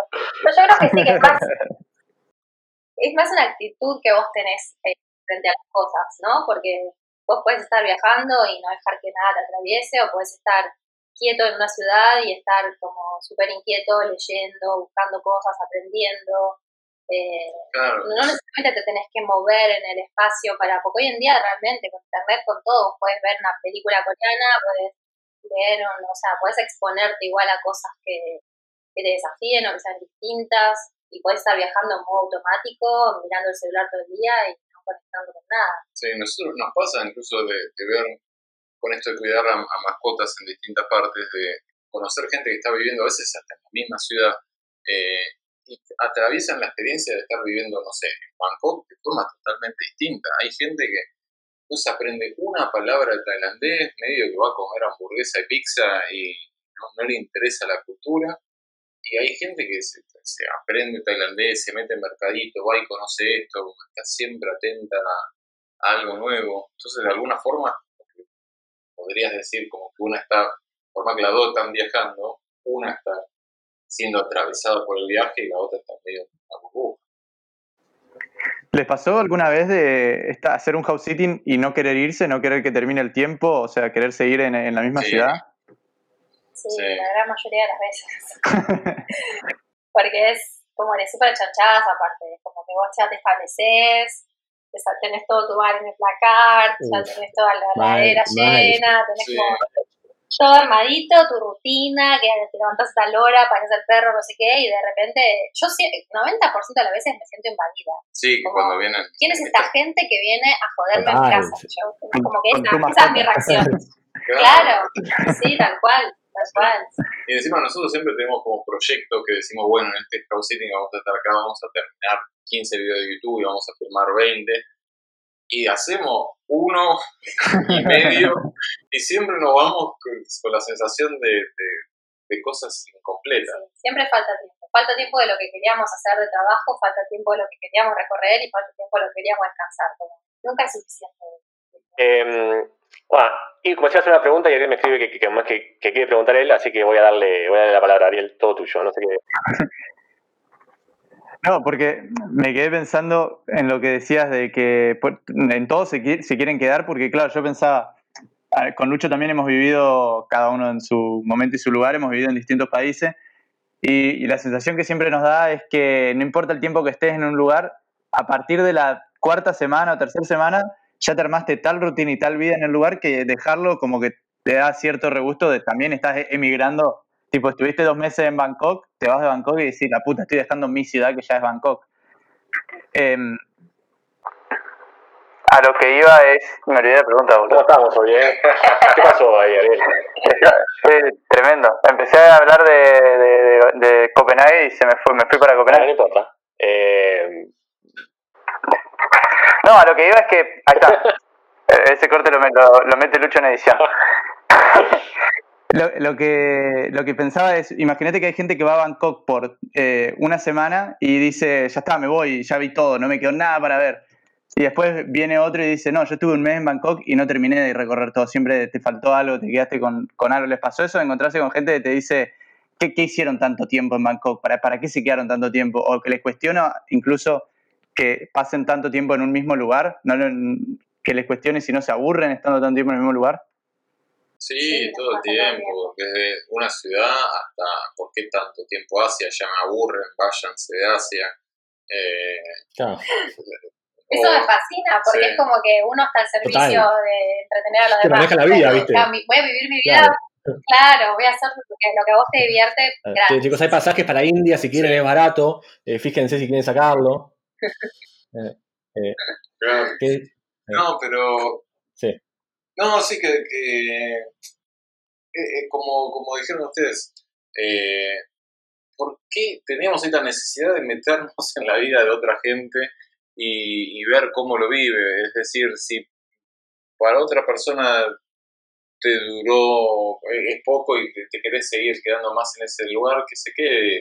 Pero yo creo que sí, que es más, es más una actitud que vos tenés eh, frente a las cosas, ¿no? Porque vos puedes estar viajando y no dejar que nada te atraviese, o puedes estar quieto en una ciudad y estar como súper inquieto, leyendo, buscando cosas, aprendiendo. Eh, Claro, no necesariamente te tenés que mover en el espacio para, porque hoy en día realmente con internet, con todo, puedes ver una película coreana, puedes leer, un- o sea, puedes exponerte igual a cosas que, que te desafíen o que sean distintas y puedes estar viajando en modo automático, mirando el celular todo el día y no conectando con nada. Sí, nosotros nos pasa incluso de, de ver con esto de cuidar a, mascotas en distintas partes, de conocer gente que está viviendo a veces hasta en la misma ciudad eh, y atraviesan la experiencia de estar viviendo, no sé, en Bangkok de forma totalmente distinta. Hay gente que no se aprende una palabra de tailandés, medio que va a comer hamburguesa y pizza y no, le interesa la cultura. Y hay gente que se, se aprende tailandés, se mete en mercadito, va y conoce esto, está siempre atenta a, a algo nuevo. Entonces, de alguna forma, podrías decir como que una está, por más que las dos están viajando, una está siendo atravesada por el viaje y la otra está medio en la burbuja. ¿Les pasó alguna vez de esta- hacer un house sitting y no querer irse, no querer que termine el tiempo, o sea, querer seguir en, en la misma Sí. ciudad? Sí, Sí. la gran mayoría de las veces. (laughs) Porque es como de súper chanchadas aparte, como que vos ya te estableces, sa- tenés todo tu bar en el placar, ya Uf, tenés toda la heladera llena, tenés Sí. como todo armadito, tu rutina, que te levantas a tal hora para hacer perro, no sé qué, y de repente, yo sí, 90% de las veces me siento invadida. Sí, Como, cuando vienen. ¿Quién es esta gente que viene a joderme en casa? Yo, como que esa, esa es mi reacción. (laughs) Claro, sí, tal cual. Y encima nosotros siempre tenemos como proyectos que decimos, bueno, en este house sitting vamos a estar acá, vamos a terminar 15 videos de YouTube y vamos a filmar 20. Y hacemos uno y (laughs) medio y siempre nos vamos con, con la sensación de, de- de cosas incompletas. Sí, siempre falta tiempo. Falta tiempo de lo que queríamos hacer de trabajo, falta tiempo de lo que queríamos recorrer y falta tiempo de lo que queríamos descansar. Como, nunca es suficiente. Eh, bueno, y a hacer una pregunta y Ariel me escribe que, que, que, que- quiere preguntar él, así que voy a darle, voy a darle la palabra a Ariel, todo tuyo. No sé qué. (laughs) No, porque me quedé pensando en lo que decías de que en todos se, se quieren quedar, porque claro, yo pensaba, con Lucho también hemos vivido, cada uno en su momento y su lugar, hemos vivido en distintos países, y, y la sensación que siempre nos da es que no importa el tiempo que estés en un lugar, a partir de la cuarta semana o tercera semana, ya te armaste tal rutina y tal vida en el lugar que dejarlo como que te da cierto regusto de también estás emigrando Tipo, estuviste dos meses en Bangkok, te vas de Bangkok y decís, la puta, estoy dejando mi ciudad que ya es Bangkok. Em, a lo que iba es. Me olvidé de la pregunta, ¿Cómo boludo. estamos hoy, eh? ¿Qué pasó ahí, Ariel? Sí, tremendo. Empecé a hablar de, de, de- de Copenhague y se me fue, me fui para Bueno, no Copenhague. importa. Eh, No, a lo que iba es que. Ahí está. (laughs) Eh, Ese corte lo, me- lo- lo mete Lucho en edición. (laughs) Lo, lo que, lo que pensaba es, imagínate que hay gente que va a Bangkok por eh, una semana y dice, ya está, me voy, ya vi todo, no me quedó nada para ver. Y después viene otro y dice, no, yo estuve un mes en Bangkok y no terminé de recorrer todo, siempre te faltó algo, te quedaste con, con algo. ¿Les pasó eso? Encontrarse con gente que te dice, ¿qué, qué hicieron tanto tiempo en Bangkok? ¿Para, ¿Para qué se quedaron tanto tiempo? O que les cuestiona incluso que pasen tanto tiempo en un mismo lugar, no, que les cuestione si no se aburren estando tanto tiempo en el mismo lugar. Sí, Sí, todo el tiempo, desde una ciudad hasta por qué tanto tiempo Asia, ya me aburren, váyanse de Asia. Eh, Claro. Eso me fascina, porque sí. es como que uno está al servicio Total. de entretener a los Te demás. maneja la vida, ¿viste? Voy a vivir mi vida, Claro. claro, voy a hacer lo que, lo que a vos te divierte. Sí, gratis. chicos, hay pasajes para India, si quieren es barato. eh, fíjense si quieren sacarlo. Eh, eh, claro. que- No, pero. Sí. No, sí que. que eh, eh, como, como dijeron ustedes, eh, ¿por qué tenemos esta necesidad de meternos en la vida de otra gente y, y ver cómo lo vive? Es decir, si para otra persona te duró, eh, es poco y te, te querés seguir quedando más en ese lugar, que se quede.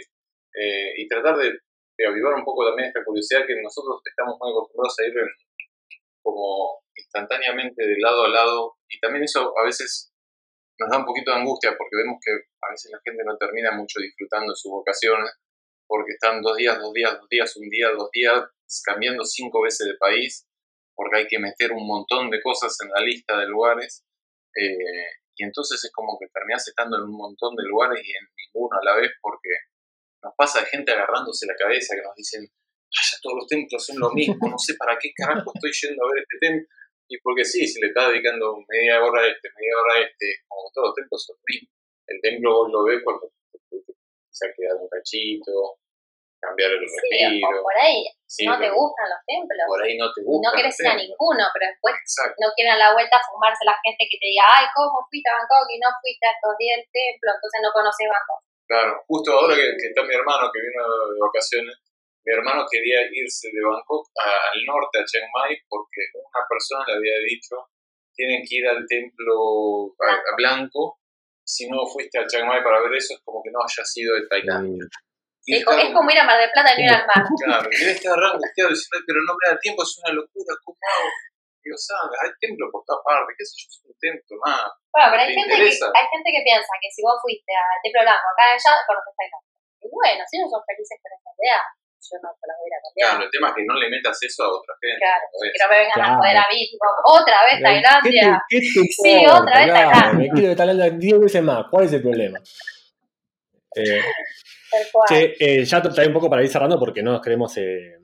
eh, y tratar de, de avivar un poco también esta curiosidad que nosotros estamos muy acostumbrados a ir como instantáneamente de lado a lado y también eso a veces nos da un poquito de angustia porque vemos que a veces la gente no termina mucho disfrutando sus vocaciones porque están dos días, dos días, dos días, un día, dos días, cambiando cinco veces de país porque hay que meter un montón de cosas en la lista de lugares eh, y entonces es como que terminás estando en un montón de lugares y en ninguno a la vez porque nos pasa de gente agarrándose la cabeza que nos dicen "Ah, ya todos los templos son lo mismo, no sé para qué carajo estoy yendo a ver este templo. Y porque sí, se le está dedicando media hora a este, media hora a este, como todos los templos son lo mismo. El templo vos lo ves cuando se ha quedado un cachito, cambiar el Sí, por ahí, Sí, no te gustan los templos. por ahí no te Y gusta. no querés ir a ninguno, pero después Exacto. no quieren a la vuelta fumarse la gente que te diga, ay, ¿cómo fuiste a Bangkok y no fuiste a estos días del templo? Entonces no conoces Bangkok. Claro, justo ahora que, que está mi hermano que vino de vacaciones, mi hermano quería irse de Bangkok al norte, a Chiang Mai, porque una persona le había dicho, tienen que ir al templo a- a blanco, si no fuiste a Chiang Mai para ver eso, es como que no hayas ido de Tailandia. Está es como ir a Mar del Plata y no ir al mar. (laughs) Claro, y él está re angustiado diciendo, pero no me da tiempo, es una locura, ¿cómo hago? Digo, sabes, hay templos por todas partes, qué sé yo, es un templo más. Bueno, pero hay ¿Te gente, que, hay gente que piensa que si vos fuiste al Templo Blanco acá y allá, conoces Tailandia. Y bueno, si no son felices con esa idea, yo no te la voy a ir a cambiar. Claro, el tema es que no le metas eso a otra gente. Claro, que no me vengan a Claro. joder a mí, tipo, otra vez Tailandia. ¿Qué te, qué te (laughs) Sí, importa? otra vez Claro, Tailandia. Me quiero de Tailandia 10 veces más. ¿Cuál es el problema? Eh, (laughs) Tal cual. che, eh, ya trae un poco para ir cerrando porque no nos queremos eh,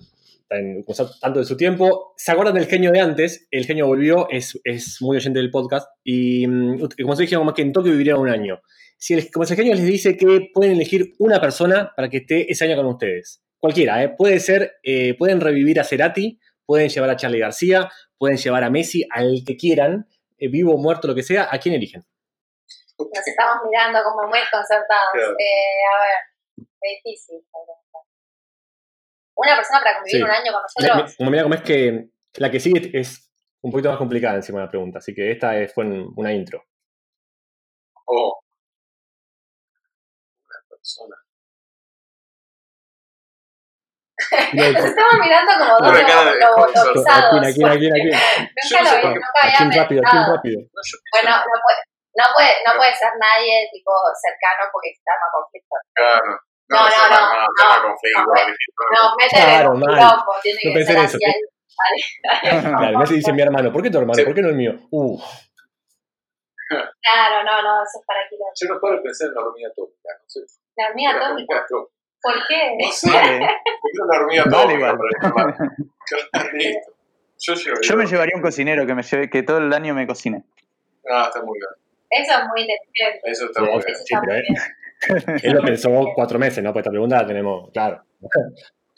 en- tanto de su tiempo. ¿Se acuerdan del genio de antes? El genio volvió, es, es muy oyente del podcast. Y mm, como se dijeron, más que en Tokio viviría un año. Si el, como ese genio les dice que pueden elegir una persona para que esté ese año con ustedes. Cualquiera, ¿eh? Puede ser, eh, pueden revivir a Cerati, pueden llevar a Charlie García, pueden llevar a Messi, al que quieran, eh, vivo, muerto, lo que sea, ¿a quién eligen? Nos estamos mirando como muy desconcertados. Claro. Eh, a ver, qué difícil. pregunta. Una persona para convivir Sí. un año con nosotros. como mira, como es que la que sigue es un poquito más complicada encima de la pregunta, así que esta es- fue una intro. Oh. Una persona. (laughs) Nos estamos mirando como dos Una cara de lobo- ¿A lobotizados. quién, a quién, a quién, a quién? (laughs) Yo Nunca lo vi, nunca ¿A había rápido? ¿A quién pensado. rápido? Bueno, no puede, no puede, no puede ser nadie tipo cercano porque está en conflicto. Claro. No, no, no, no, se arma conflicto, no. No, métele Claro, mal. tiene No que pensé ser eso. así. (laughs) ahí. Claro, Messi dice mi hermano, ¿por qué tu hermano? Sí. ¿Por qué no el mío? Uh, Claro, no, no, eso es para quilombo. Yo no de pensar en la hormiga atómica. No sé. La hormiga atómica. ¿por qué? No (laughs) sé. Vale. La hormiga Vale, atómica para. (laughs) Yo llevaría. Yo me llevaría un cocinero que me lleve, que todo el año me cocine. Ah, está muy bien. Eso es muy inteligente. Eso está Sí, muy sí, bien. Él lo pensó cuatro meses, ¿no? Pues esta pregunta la tenemos, claro.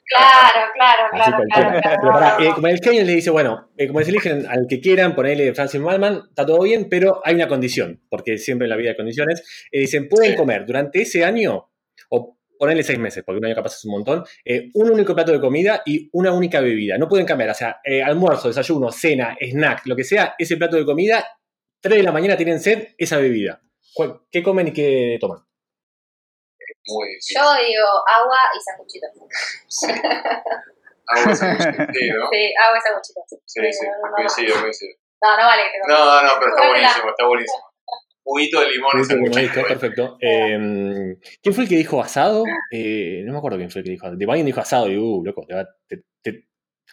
Claro, claro, Así claro, claro, claro. Pero eh, como el genio le dice, bueno, eh, como les eligen al que quieran, ponerle Francis Malman, está todo bien, pero hay una condición, porque siempre en la vida hay condiciones. Eh, dicen, pueden Sí. comer durante ese año, o ponerle seis meses, porque un año capaz es un montón, eh, un único plato de comida y una única bebida. No pueden cambiar, o sea, almuerzo, desayuno, cena, snack, lo que sea, ese plato de comida, 3 de la mañana tienen sed, esa bebida. ¿Cuál- ¿Qué comen y qué toman? Muy difícil. Yo digo agua y sanguchitos. Agua sanguchito, sí, ¿no? Sí, agua y sanguchitos. Sí, sí. no, no. Coincido, coincido. No, no vale No, no, pero está buenísimo, está buenísimo. Juguito de limón y sanguchito. listo, perfecto. Eh, ¿Quién fue el que dijo asado? Eh, no me acuerdo quién fue el que dijo asado. Alguien dijo asado y, uh, loco, te va- te- te-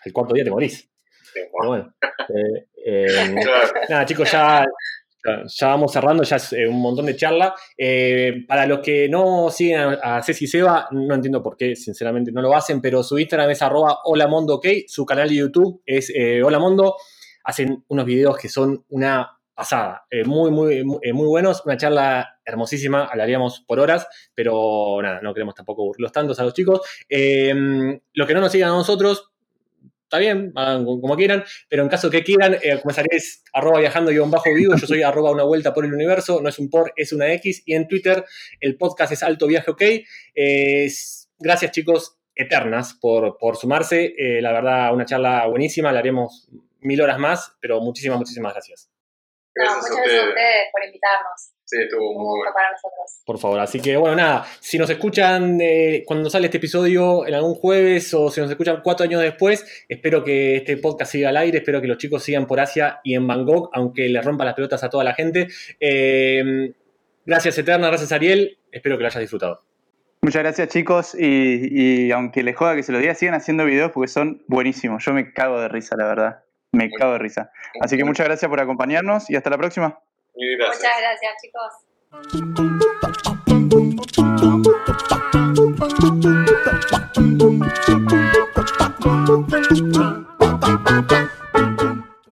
al cuarto día te morís. Pero bueno. Eh, eh, (laughs) Claro. nada, chicos, ya, ya, vamos cerrando, ya es eh, un montón de charla. Eh, para los que no siguen a, Ceci Seba, no entiendo por qué, sinceramente, no lo hacen, pero su Instagram es arroba holamondook, su canal de YouTube es eh, holamondo. Hacen unos videos que son una pasada, eh, muy, muy, muy, muy buenos, una charla hermosísima, hablaríamos por horas, pero nada, no queremos tampoco aburrirlos tantos a los chicos. Los que no nos sigan a nosotros, está bien, hagan como quieran, pero en caso que quieran, eh, comenzaré es arroba viajando guion bajo vivo, yo soy arroba una vuelta por el universo, no es un por, es una X, y en Twitter el podcast es alto viaje ok. Eh, gracias chicos, eternas por, por sumarse, Eh, la verdad una charla buenísima, la haremos mil horas más, pero muchísimas, muchísimas gracias. No, Gracias a muchas gracias a ustedes por invitarnos. Sí, estuvo muy bueno. para nosotros. Por favor, así que bueno, nada, si nos escuchan eh, cuando sale este episodio en algún jueves o si nos escuchan cuatro años después, espero que este podcast siga al aire, espero que los chicos sigan por Asia y en Bangkok, aunque le rompa las pelotas a toda la gente. Eh, gracias Eterna, gracias Ariel, espero que lo hayas disfrutado. Muchas gracias chicos y, y aunque les joda que se los diga, sigan haciendo videos porque son buenísimos. Yo me cago de risa, la verdad. Me cago de risa. Así que muchas gracias por acompañarnos y hasta la próxima. Mil gracias. Muchas gracias, chicos.